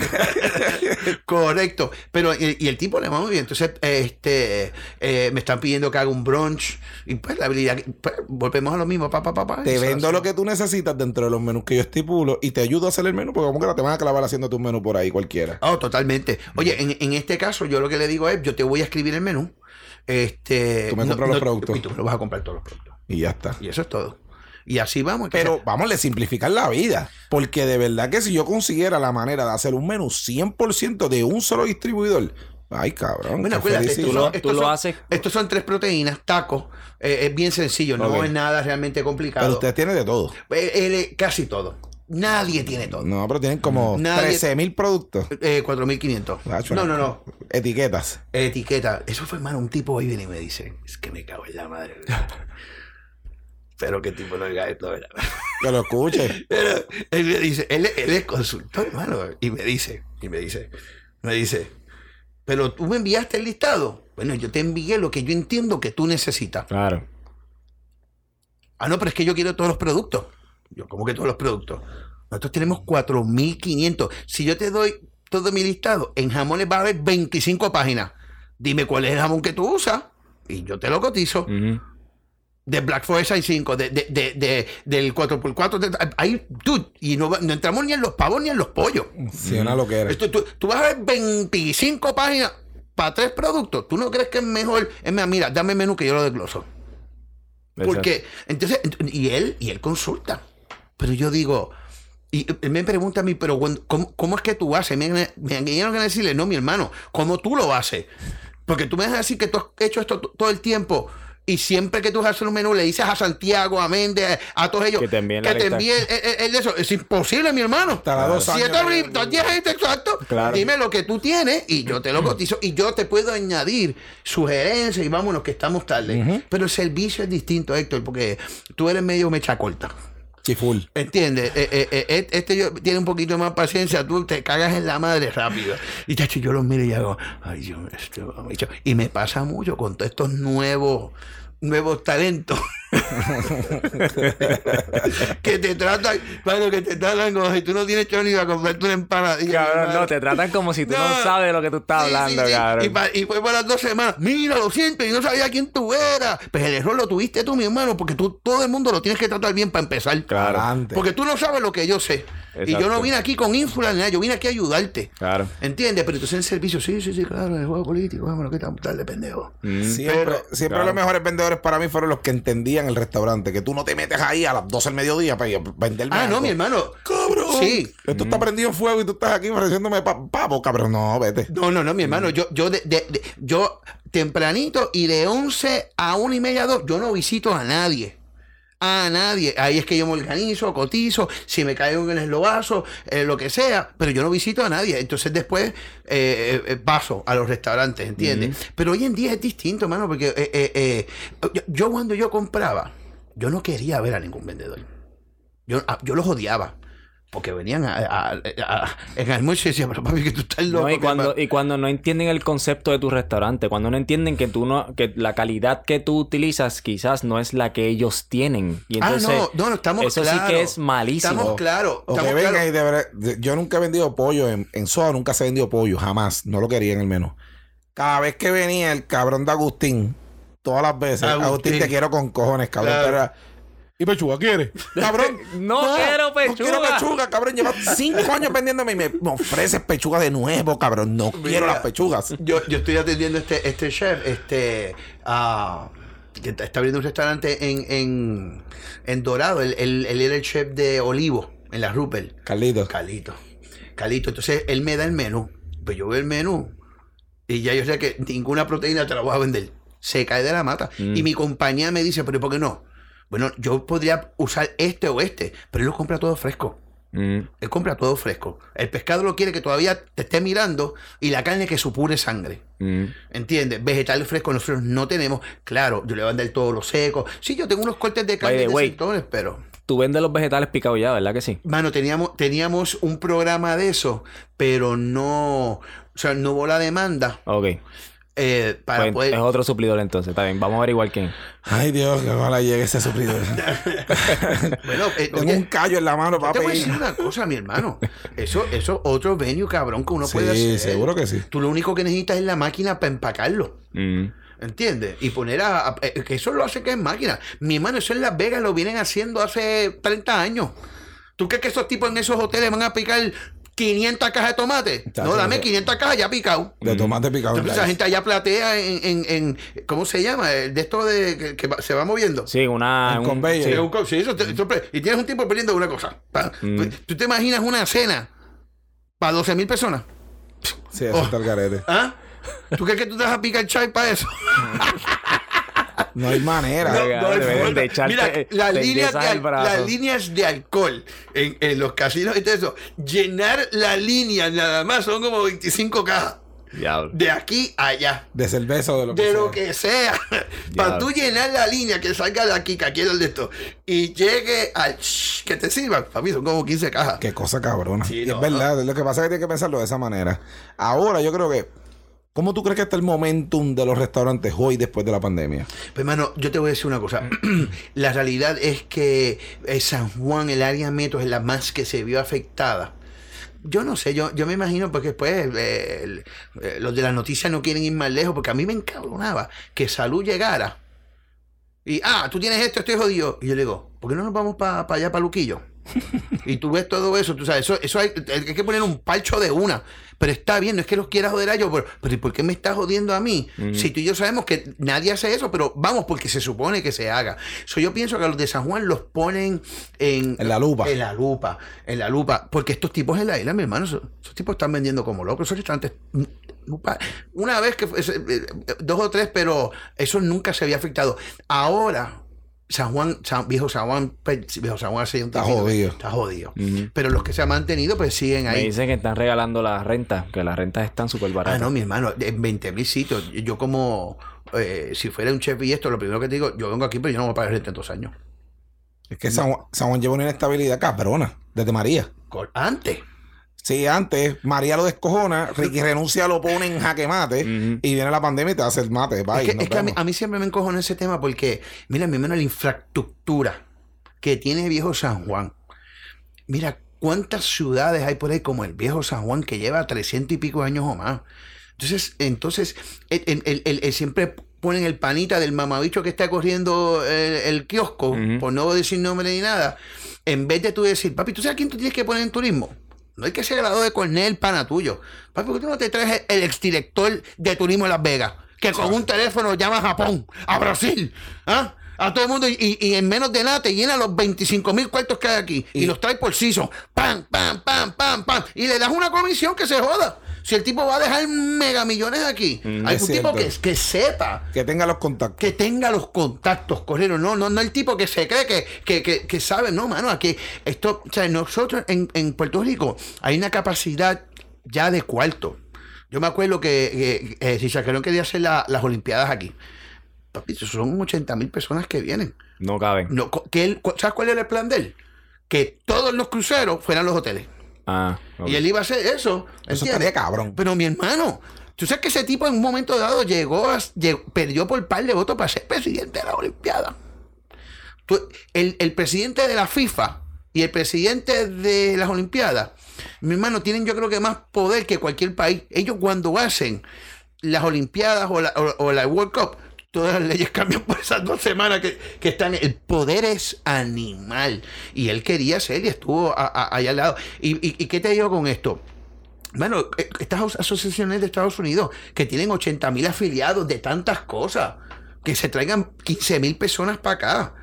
Correcto. Pero, y, y el tipo le va muy bien. Entonces, este, eh, me están pidiendo que haga un brunch. Y pues, la habilidad, pues, volvemos a lo mismo, papá, papá.
Te vendo lo que tú necesitas dentro de los menús que yo estipulo y te ayudo a hacer el menú porque como que no te van a clavar haciendo tu menú por ahí cualquiera.
Oh, totalmente. Oye, en, en este caso, yo lo que le digo es, yo te voy a escribir el menú. Este,
Tú me compras los productos.
Y tú me lo vas a comprar todos los productos.
Y ya está.
Y eso es todo. Y así vamos.
Pero vamos a simplificar la vida. Porque de verdad que si yo consiguiera la manera de hacer un menú 100% de un solo distribuidor, ay cabrón.
Bueno, acuérdate,
Tú lo-
son, estos
tú lo
son-
haces-
estos son tres proteínas, tacos. eh, es bien sencillo, no es nada realmente complicado.
Pero ustedes tienen de todo.
Eh, eh, casi todo. Nadie tiene todo.
No, pero tienen como
Nadie-
13 mil productos.
Eh, 4.500.
Nacho,
No, no, no.
Etiquetas.
Etiqueta. Eso fue, hermano, un tipo hoy viene y me dice, es que me cago en la madre. [LAUGHS] Pero qué tipo no diga esto, ¿verdad?
Que lo escuche. [LAUGHS]
Pero él me dice, él, él es consultor, hermano, y me dice, y me dice, me dice, pero tú me enviaste el listado. Bueno, yo te envié lo que yo entiendo que tú necesitas.
Claro.
Ah, no, pero es que yo quiero todos los productos. Yo, ¿cómo que todos los productos? Nosotros tenemos 4.500. Si yo te doy todo mi listado, en jamones va a haber 25 páginas. Dime cuál es el jamón que tú usas y yo te lo cotizo.
Ujú.
De Black Forest hay 5, de, de, de, de- del 4x4, de- hay, dude, y no, entramos ni en los pavos ni en los pollos.
Si una lo que era.
Esto, tú, tú vas a ver 25 páginas para tres productos. ¿Tú no crees que es mejor? Es más, mira, dame el menú que yo lo desgloso. Porque, entonces, ent- y él, y él consulta. Pero yo digo, y él me pregunta a mí, pero cuando- ¿cómo, cómo es que tú haces? Me, me me que decirle, no, mi hermano, ¿cómo tú lo haces? Porque tú me vas a decir que tú has hecho esto todo el tiempo. Y siempre que tú haces un menú, le dices a Santiago, a Méndez, a todos ellos,
Que te envíen la
que te envíen el, el- el de eso. Es imposible, mi hermano.
Estará dos
Si
años
este exacto,
Claro.
dime lo que tú tienes y yo te lo cotizo y yo te puedo añadir sugerencias y vámonos que estamos tarde. Pero el servicio es distinto, Héctor, porque tú eres medio mecha corta.
Chiful.
¿Entiendes? Eh, eh, eh, et- este yo, tiene un poquito más paciencia, tú te cagas en la madre rápido. Y tacho, yo los miro y hago, ay Dios, este bicho". Y me pasa mucho con todos estos nuevos, nuevos talentos. [LAUGHS] que te tratan, bueno, que te tratan como si tú no tienes chavo ni a comprarte una empanadilla.
Cabrón, no, te tratan como si tú no,
No.
sabes de lo que tú estás
Sí,
hablando,
sí.
cabrón.
Y, pa- y fue para las dos semanas. Mira, lo siento, y no sabía quién tú eras. Pues el error lo tuviste tú, mi hermano, porque tú todo el mundo lo tienes que tratar bien para empezar.
Claro.
Adelante.
Porque tú no sabes lo que yo sé. Y yo no vine aquí con ínfula ni nada, yo vine aquí a ayudarte.
Claro.
¿Entiendes? Pero entonces en servicio, sí, sí, sí, claro, en el juego político, vámonos, que tan tarde, pendejo.
Mm.
Siempre,
Pero-
siempre
claro.
los mejores vendedores para mí fueron los que entendían el restaurante. Que tú no te metes ahí a las 12 del mediodía para venderme.
Ah, no, mi hermano.
Cabrón.
Sí.
Esto está prendido en fuego y tú estás aquí ofreciéndome pa- pavo, cabrón. No, vete.
No, no, no, mi hermano, yo, yo, de, de- de- yo tempranito y de 11 a 1 y media, 2, yo no visito a nadie. A nadie. Ahí es que yo me organizo, cotizo, si me caigo en el eslobazo, eh, lo que sea, pero yo no visito a nadie. Entonces después eh, eh, paso a los restaurantes, ¿entiendes? Pero hoy en día es distinto, mano, porque eh, eh, eh, yo, cuando yo compraba, yo no quería ver a ningún vendedor. Yo, a- yo los odiaba. Porque venían a, a- a- en almuerzo y decían, pero papi, que tú estás loco.
No, y cuando,
pa-".
y cuando no entienden el concepto de tu restaurante, cuando no entienden que tú no, que la calidad que tú utilizas quizás no es la que ellos tienen. Y
ah,
entonces,
no, no, no, estamos
eso sí que es malísimo.
Estamos claros.
O que
estamos
venga
claros.
y de verdad- yo nunca he vendido pollo en, en Soda, nunca se ha vendido pollo, jamás. No lo quería en el menú. Cada vez que venía el cabrón de Agustín, todas las veces,
Agustín.
Agustín, te quiero con cojones, cabrón.
Claro.
pero ¿Y pechuga quieres? [LAUGHS] Cabrón.
No quiero
No quiero
pechuga.
pechuga, cabrón. Llevas cinco años vendiéndome y me, me ofreces pechuga de nuevo, cabrón. No quiero las pechugas.
Yo, yo estoy atendiendo este, este chef, este, ah, que está abriendo un restaurante en, en, en Dorado. Él, él- él era el chef de Olivo, en la Rupert.
Carlitos.
Calito. Calito. Entonces él me da el menú. Pues yo veo el menú. Y ya yo sé que ninguna proteína te la voy a vender. Se cae de la mata.
Mm.
Y mi compañía me dice, pero ¿por qué no? Bueno, yo podría usar este o este, pero él lo compra todo fresco.
Mm.
Él compra todo fresco. El pescado lo quiere que todavía te esté mirando y la carne que supure sangre.
Mm.
¿Entiendes? Vegetales frescos nosotros no tenemos. Claro, yo le voy a vender todo lo seco. Sí, yo tengo unos cortes de carne
the
de sectores, pero...
Tú vendes los vegetales picados ya, ¿verdad que sí?
Mano, teníamos, teníamos un programa de eso, pero no... O sea, no hubo la demanda
Ok.
Eh, para
Pues
poder...
es otro suplidor entonces. Está bien. Vamos a averiguar quién.
Ay, Dios, que ojalá llegue ese suplidor. [LAUGHS]
Bueno, eh,
Tengo
oye,
un callo en la mano,
yo te voy a
papi.
decir una cosa, mi hermano. Eso eso otro venue, cabrón, que uno puede
Sí,
hacer.
seguro que sí.
Tú lo único que necesitas es la máquina para empacarlo.
Mm.
¿Entiendes? Y poner a, a- eh, que eso lo hace que es máquina. Mi hermano, eso en Las Vegas lo vienen haciendo hace 30 años. ¿Tú crees que esos tipos en esos hoteles van a picar 500 cajas de tomate?
Está
No, dame
bien.
500 cajas ya picado.
De tomate picado. en
Entonces,
la-
esa gente allá platea en, en, en- ¿cómo se llama? El De esto de que, que va- se va moviendo.
Sí, una. Un-
conveyor.
Sí, un eso te- eso y tienes un tipo perdiendo una cosa. Pa-
Mm.
pues, ¿Tú te imaginas una cena para 12 mil personas?
Sí, eso está el garete.
¿Ah? ¿Tú crees que tú te vas a picar chai para eso? [LAUGHS]
No hay manera.
No,
No hay
deben
forma.
de echarte
Mira, las
de-
líneas,
de
de, las líneas de alcohol en, en los casinos y todo eso, llenar la línea nada más son como 25 cajas.
Diablo.
De aquí a allá.
De cerveza o de lo que
De
sea.
lo que sea. [LAUGHS] Para tú llenar la línea que salga de aquí, que aquí es el de esto, y llegue al shh, que te sirvan. Papi, son como 15 cajas.
Qué cosa cabrona.
Sí,
Y
no,
es verdad, lo que pasa es que tienes que pensarlo de esa manera. Ahora yo creo que, ¿cómo tú crees que está el momentum de los restaurantes hoy después de la pandemia?
Pues, hermano, yo te voy a decir una cosa. [CLEARS THROAT] la realidad es que eh, San Juan, el área metro, es la más que se vio afectada. Yo no sé, yo, yo me imagino porque después eh, el- eh, los de las noticias no quieren ir más lejos, porque a mí me encabronaba que salud llegara. Y, ah, tú tienes esto, estoy jodido. Y yo le digo, ¿por qué no nos vamos para allá, para Luquillo? [LAUGHS] y tú ves todo eso, tú sabes, eso, eso hay, hay que poner un palcho de una. Pero está bien, no es que los quiera joder a ellos, pero, pero ¿y ¿por qué me estás jodiendo a mí? Si tú y yo sabemos que nadie hace eso, pero vamos, porque se supone que se haga. So, yo pienso que a los de San Juan los ponen en,
En la lupa.
En la lupa, en la lupa. Porque estos tipos en la isla, mi hermano, esos, esos tipos están vendiendo como locos. Esos restaurantes. mm, lupa. Una vez que fue, eh, eh, dos o tres, pero eso nunca se había afectado. Ahora, San Juan, San- viejo San Juan, pues, viejo San Juan
Está jodido.
Está jodido. Pero los que se han mantenido, pues siguen
Me
ahí.
dicen que están regalando la renta, que las rentas están súper
Ah,
baratas.
no, mi hermano, en 20 mil sitios. Yo como, eh, si fuera un chef y esto, lo primero que te digo, yo vengo aquí, pero yo no voy a pagar renta en dos años.
Es que San Juan, San Juan lleva una inestabilidad cabrona desde María.
Antes.
Sí, antes María lo descojona, Ricky renuncia, lo pone en jaque mate y viene la pandemia y te hace el mate. Bye,
es que,
nos
es que a, mí, a mí siempre me encojo en ese tema porque, mira, mi hermano, la infraestructura que tiene viejo San Juan. Mira, cuántas ciudades hay por ahí como el viejo San Juan que lleva 300 y pico años o más. Entonces, entonces, el, el- el- el- el siempre ponen el panita del mamabicho que está corriendo el, el kiosco, por no decir nombre ni nada, en vez de tú decir, papi, ¿tú sabes a quién tú tienes que poner en turismo? No hay que ser graduado de Cornell, pana tuyo. Papi, ¿por qué tú no te traes el exdirector de turismo Las Vegas? Que con un teléfono llama a Japón, a Brasil, ¿ah? A todo el mundo y, en menos de nada te llena los 25 mil cuartos que hay aquí y,
Y-
los trae por season. Pam, pam, pam, pam, pam. Y le das una comisión que se joda. Si el tipo va a dejar mega millones aquí,
Mm,
algún
es
tipo que, que sepa
Que tenga los contactos.
que tenga los contactos correros, no, no, no el tipo que se cree que, que, que, que sabe, no, mano, aquí esto, o sea, nosotros en, en Puerto Rico hay una capacidad ya de cuarto. Yo me acuerdo que, que, eh, si Chacarón quería hacer la- las Olimpiadas aquí, papi, son 80 mil personas que vienen.
No caben.
No, que él, ¿Sabes cuál era el plan de él? Que todos los cruceros fueran los hoteles.
Ah.
Y él iba a hacer eso.
Eso
¿entiendes?
estaría cabrón.
Pero mi hermano, tú sabes que ese tipo en un momento dado llegó, a, llegó- perdió por par de votos para ser presidente de la Olimpiada. Tú- el, el presidente de la FIFA y el presidente de las Olimpiadas, mi hermano, tienen yo creo que más poder que cualquier país. Ellos cuando hacen las Olimpiadas o la, o- o la World Cup, todas las leyes cambian por esas dos semanas que, que están. El poder es animal. Y él quería ser y estuvo a- a- ahí al lado. ¿Y, y, y qué te digo con esto? Bueno, eh, estas as- asociaciones de Estados Unidos que tienen 80 mil afiliados de tantas cosas, que se traigan 15 mil personas para acá.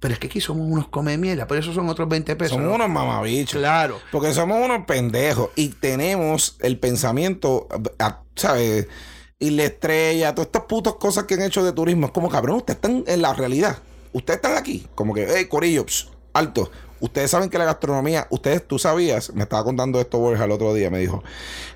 Pero es que aquí somos unos come mierda, por eso son otros 20 pesos.
Somos
¿no?
unos mamabichos.
Claro.
Porque somos unos pendejos y tenemos el pensamiento, ¿sabes? Y la estrella, todas estas putas cosas que han hecho de turismo. Es como, cabrón, ustedes están en la realidad. Ustedes están aquí. Como que, hey, Corillo, alto. Ustedes saben que la gastronomía, ustedes, tú sabías, me estaba contando esto Borja el otro día, me dijo,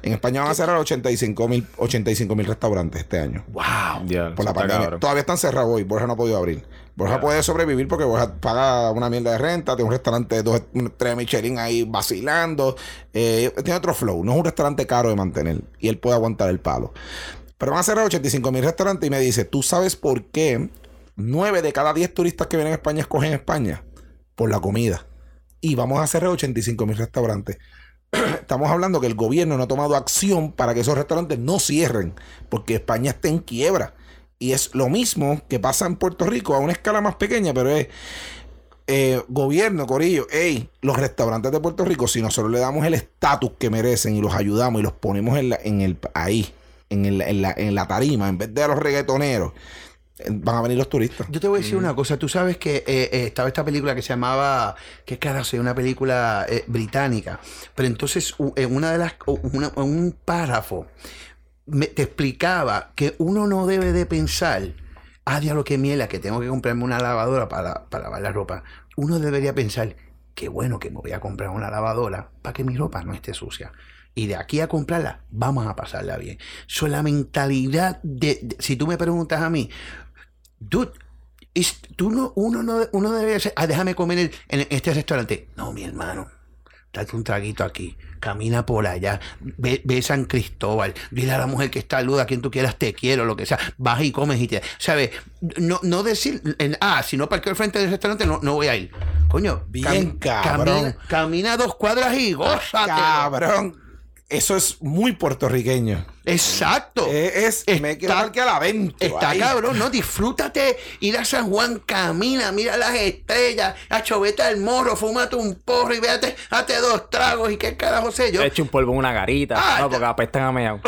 en España van a cerrar 85 mil 85 mil restaurantes este año
¡Wow!
Ya,
por la pandemia.
cabrón.
Todavía están cerrados hoy. Borja no ha podido abrir. Borja puede sobrevivir porque Borja paga una mierda de renta, tiene un restaurante de dos tres Michelin ahí vacilando. eh, tiene otro flow. No es un restaurante caro de mantener. Y él puede aguantar el palo. Pero van a cerrar 85 mil restaurantes y me dice, ¿tú sabes por qué 9 de cada 10 turistas que vienen a España escogen España? Por la comida. Y vamos a cerrar 85 mil restaurantes. [CLEARS THROAT] Estamos hablando que el gobierno no ha tomado acción para que esos restaurantes no cierren, porque España está en quiebra. Y es lo mismo que pasa en Puerto Rico a una escala más pequeña, pero es eh, gobierno, Corillo, ey, los restaurantes de Puerto Rico, si nosotros le damos el estatus que merecen y los ayudamos y los ponemos en, en el ahí, en, el- en la, en la tarima, en vez de a los reggaetoneros, eh, van a venir los turistas.
Yo te voy a decir una cosa. Tú sabes que eh, eh, estaba esta película que se llamaba. ¿Qué carajo? Una película eh, británica. Pero entonces, en una de las. una- un párrafo me- te explicaba que uno no debe de pensar. Ah, lo que miela, que tengo que comprarme una lavadora para, para lavar la ropa. Uno debería pensar. Qué bueno que me voy a comprar una lavadora para que mi ropa no esté sucia. Y de aquí a comprarla, vamos a pasarla bien. So, la mentalidad de, de- si tú me preguntas a mí, dude, es- tú no, uno no, uno debe ser, ah, déjame comer en, en este restaurante. No, mi hermano, date un traguito aquí, camina por allá, ve, ve San Cristóbal, dile a la mujer que está saluda a quien tú quieras, te quiero, lo que sea, vas y comes y te, ¿sabes? No, no decir, en, ah, si no parqueo al frente del restaurante, no, no voy a ir. Coño,
Bien cabrón.
Camina, camina dos cuadras y gózate.
Cabrón, eso es muy puertorriqueño.
Exacto.
Eh, es, me quiero
Está-
parquear adentro.
Está
ahí.
cabrón, ¿no? Disfrútate, ir a San Juan, camina, mira las estrellas, a vete al morro, fúmate un porro y véate, hazte dos tragos y qué carajo sé yo.
He hecho un polvo en una garita.
Ah,
no, porque apestan a meao.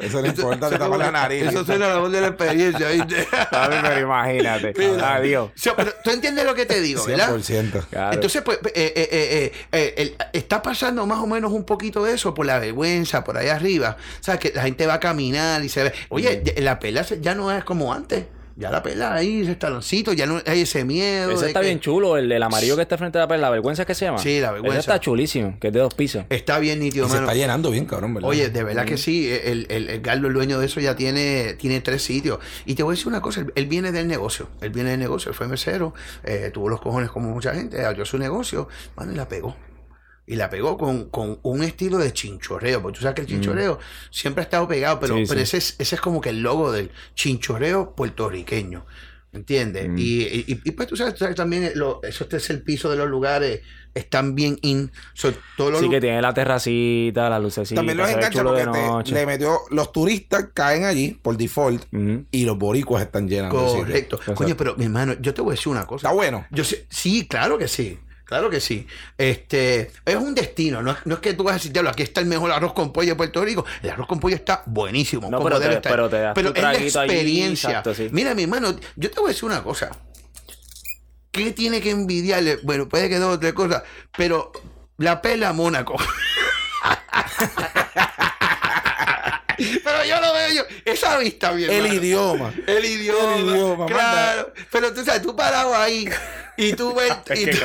Eso no importa, te tapa la nariz.
Eso suena la voz de la experiencia, ¿viste?
Pero imagínate. [LAUGHS]
Mira.
Adiós.
Pero tú entiendes lo que te digo, ¿verdad?
100%.
Claro.
Entonces, pues, eh, eh, eh, eh, eh, el- está pasando más o menos un poquito de eso por la vergüenza, por ahí arriba. O sea, que la gente va a caminar y se ve. Oye, la pela se- ya no es como antes. Ya la pela ahí, restaurancito, ya no hay ese miedo.
Ese está
que-
bien chulo, el, el amarillo que está frente a la pared, la vergüenza que se llama.
Sí, la vergüenza.
Ese está chulísimo, que es de dos pisos.
Está bien nítido,
Y se
mano.
está llenando bien, cabrón, ¿verdad?
Oye, de verdad que sí, el, el, el Garlo, el dueño de eso, ya tiene, tiene tres sitios. Y te voy a decir una cosa, él, él viene del negocio, él viene del negocio, él fue mesero, eh, tuvo los cojones como mucha gente, abrió su negocio, bueno, y la pegó. Y la pegó con, con un estilo de chinchorreo, porque tú sabes que el chinchorreo siempre ha estado pegado, pero,
Sí,
pero
sí.
Ese, es, ese es como que el logo del chinchorreo puertorriqueño. ¿Entiendes?
Mm.
Y, y, y, pues tú sabes, tú sabes también, lo, eso este es el piso de los lugares, están bien in. So, todos los
Sí, que tiene la terracita, la lucecita.
También los engancha porque
de
te- le metió. Los turistas caen allí por default y los boricuas están llenando.
Correcto. Coño, pero mi hermano, yo te voy a decir una cosa.
Está bueno.
Yo sé, sí, claro que sí. Claro que sí. Este, es un destino. No, es- no es que tú vas a decir, "Diablo, aquí está el mejor arroz con pollo de Puerto Rico. El arroz con pollo está buenísimo.
No, pero te-
estar.
pero te das tu
es la experiencia.
exacto, sí.
Mira, mi hermano, yo te voy a decir una cosa. ¿Qué tiene que envidiarle? Bueno, puede que dos o tres cosas, pero la pela a Mónaco. [LAUGHS] Pero yo lo veo yo. Esa vista, mi
El idioma.
El idioma.
El idioma,
Claro. Pero tú sabes, tú parado ahí y tú ves. [LAUGHS] y tú-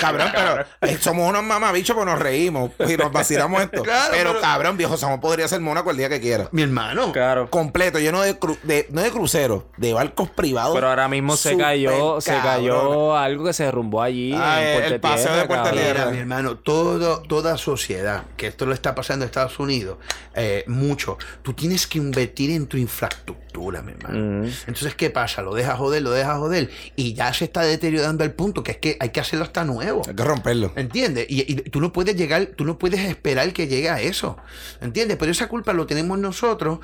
Cabrón, pero eh, somos unos mamabichos porque nos reímos y nos vacilamos esto. [LAUGHS]
Claro,
pero,
pero-
cabrón, viejo Samo podría ser Mónaco el día que quiera.
Mi hermano.
Claro.
Completo, lleno de, cru- de no de cruceros, de barcos privados.
Pero ahora mismo se cayó, se cayó algo que se derrumbó allí.
Ah,
en
el
Puerto
paseo
Tierra,
de. Tierra.
Mira, mi hermano, todo, toda sociedad, que esto lo está pasando en Estados Unidos, eh, mucho, tú tienes que invertir en tu infraestructura, mi hermano. Entonces, ¿qué pasa? Lo dejas joder, lo dejas joder, y ya se está deteriorando al punto que es que hay que hacerlo hasta nuevo.
Hay que romperlo.
¿Entiendes? Y, y tú no puedes llegar, tú no puedes esperar que llegue a eso. ¿Entiendes? Pero esa culpa lo tenemos nosotros.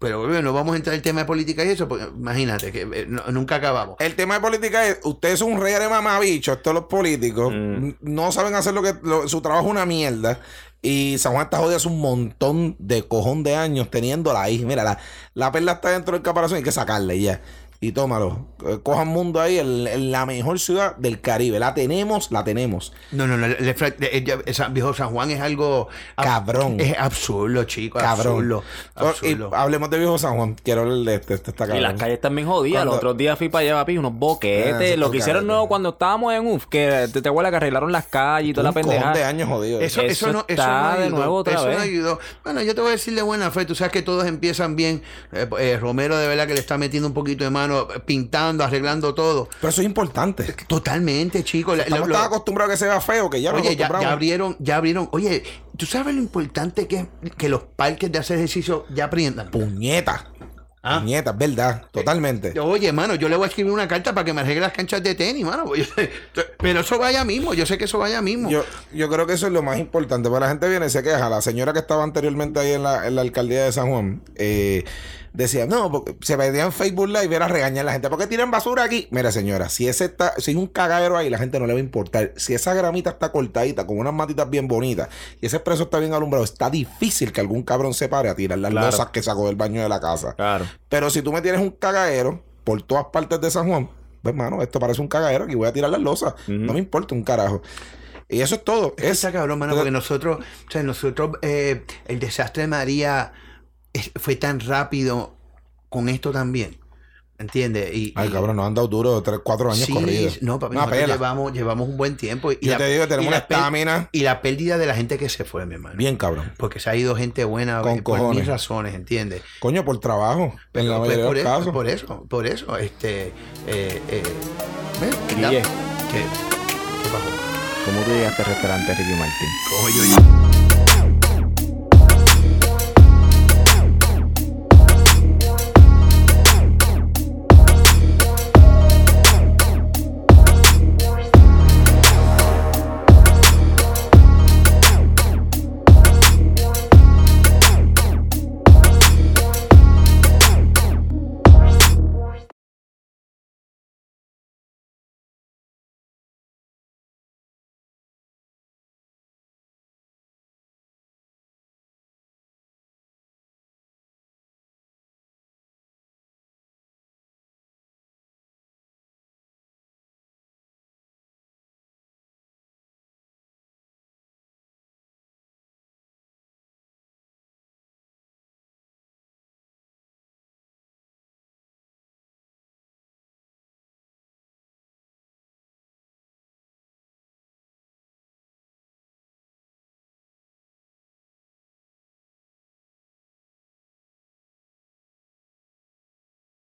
Pero bueno, no vamos a entrar en el tema de política y eso, porque imagínate que eh, no- nunca acabamos.
El tema de política es, ustedes son un rey de mamabichos, todos los políticos, n- no saben hacer lo que, lo- su trabajo es una mierda. Y San Juan está jodido hace un montón de cojón de años teniéndola ahí. Mira, la, la perla está dentro del caparazón, hay que sacarla y ya. Y tómalo. Eh, Cojan mundo ahí, en, en la mejor ciudad del Caribe. La tenemos, la tenemos.
No, no, no. el- el- el- el San- viejo San Juan es algo. ab-
Cabrón.
Es absurdo, chico.
Cabrón.
Absurdo.
Oh,
absurdo.
Y hablemos de viejo San Juan. Quiero hablar de este. Este
Y las calles también jodidas.
Cuando-
Los otros días fui para allá, papi, unos
Ah,
boquetes.
eso
lo que hicieron nuevo cuando estábamos en UF, que te, te acuerdas que arreglaron las calles y toda la pendeja.
de años jodido.
Eso, eso,
Eso
no, eso
está
no
de
ayudó.
nuevo otra
eso
vez.
no ayudó. Bueno, yo te voy a decir de buena fe. Tú sabes que todos empiezan bien. Eh, eh, Romero, de verdad, que le está metiendo un poquito de mano, eh, pintando, arreglando todo.
Pero eso es importante.
Totalmente, chicos.
Estamos tan acostumbrados a que se vea feo que ya
Oye, ya, ya abrieron, ya abrieron. Oye, ¿tú sabes lo importante que es que los parques de hacer ejercicio ya aprendan?
Puñeta.
Ah.
Puñeta, verdad. Totalmente.
Oye, mano, yo le voy a escribir una carta para que me arregle las canchas de tenis, mano. Sé- Pero eso vaya mismo, yo sé que eso vaya mismo.
Yo, yo creo que eso es lo más importante. Porque la gente viene y se queja. La señora que estaba anteriormente ahí en la, en la alcaldía de San Juan eh, decía, no, porque se veía en Facebook Live y era regañar a la gente. ¿Por qué tiran basura aquí? Mira, señora, si ese está, si hay un cagadero ahí, la gente no le va a importar. Si esa gramita está cortadita, con unas matitas bien bonitas, y ese expreso está bien alumbrado, está difícil que algún cabrón se pare a tirar las
Claro.
losas que sacó del baño de la casa.
Claro.
Pero si tú me tienes un cagadero por todas partes de San Juan, pues hermano, esto parece un cagadero y voy a tirar las losas. No me importa un carajo. Y eso es todo.
Es está cabrón, mano, porque nosotros, o sea, nosotros, eh, el desastre de María fue tan rápido con esto también. ¿Entiendes? Y,
Ay,
y-
cabrón, nos han dado duro tres, cuatro años
sí,
corridos.
no, papi,
Una
nosotros
pela.
llevamos, llevamos un buen tiempo. Y
Yo te digo que tenemos
y
una
la
estamina.
Y la pérdida de la gente que se fue, mi hermano.
Bien, cabrón.
Porque se ha ido gente buena
Con
eh, por
cojones.
mil razones, ¿entiendes?
Coño, por trabajo. en la
Pues,
mayoría
por,
de los
eso,
casos.
por eso, por eso, este, eh, eh. ¿Qué, ¿Qué pasó?
¿Cómo tú llegaste al restaurante Ricky Martin?
Coño, yo-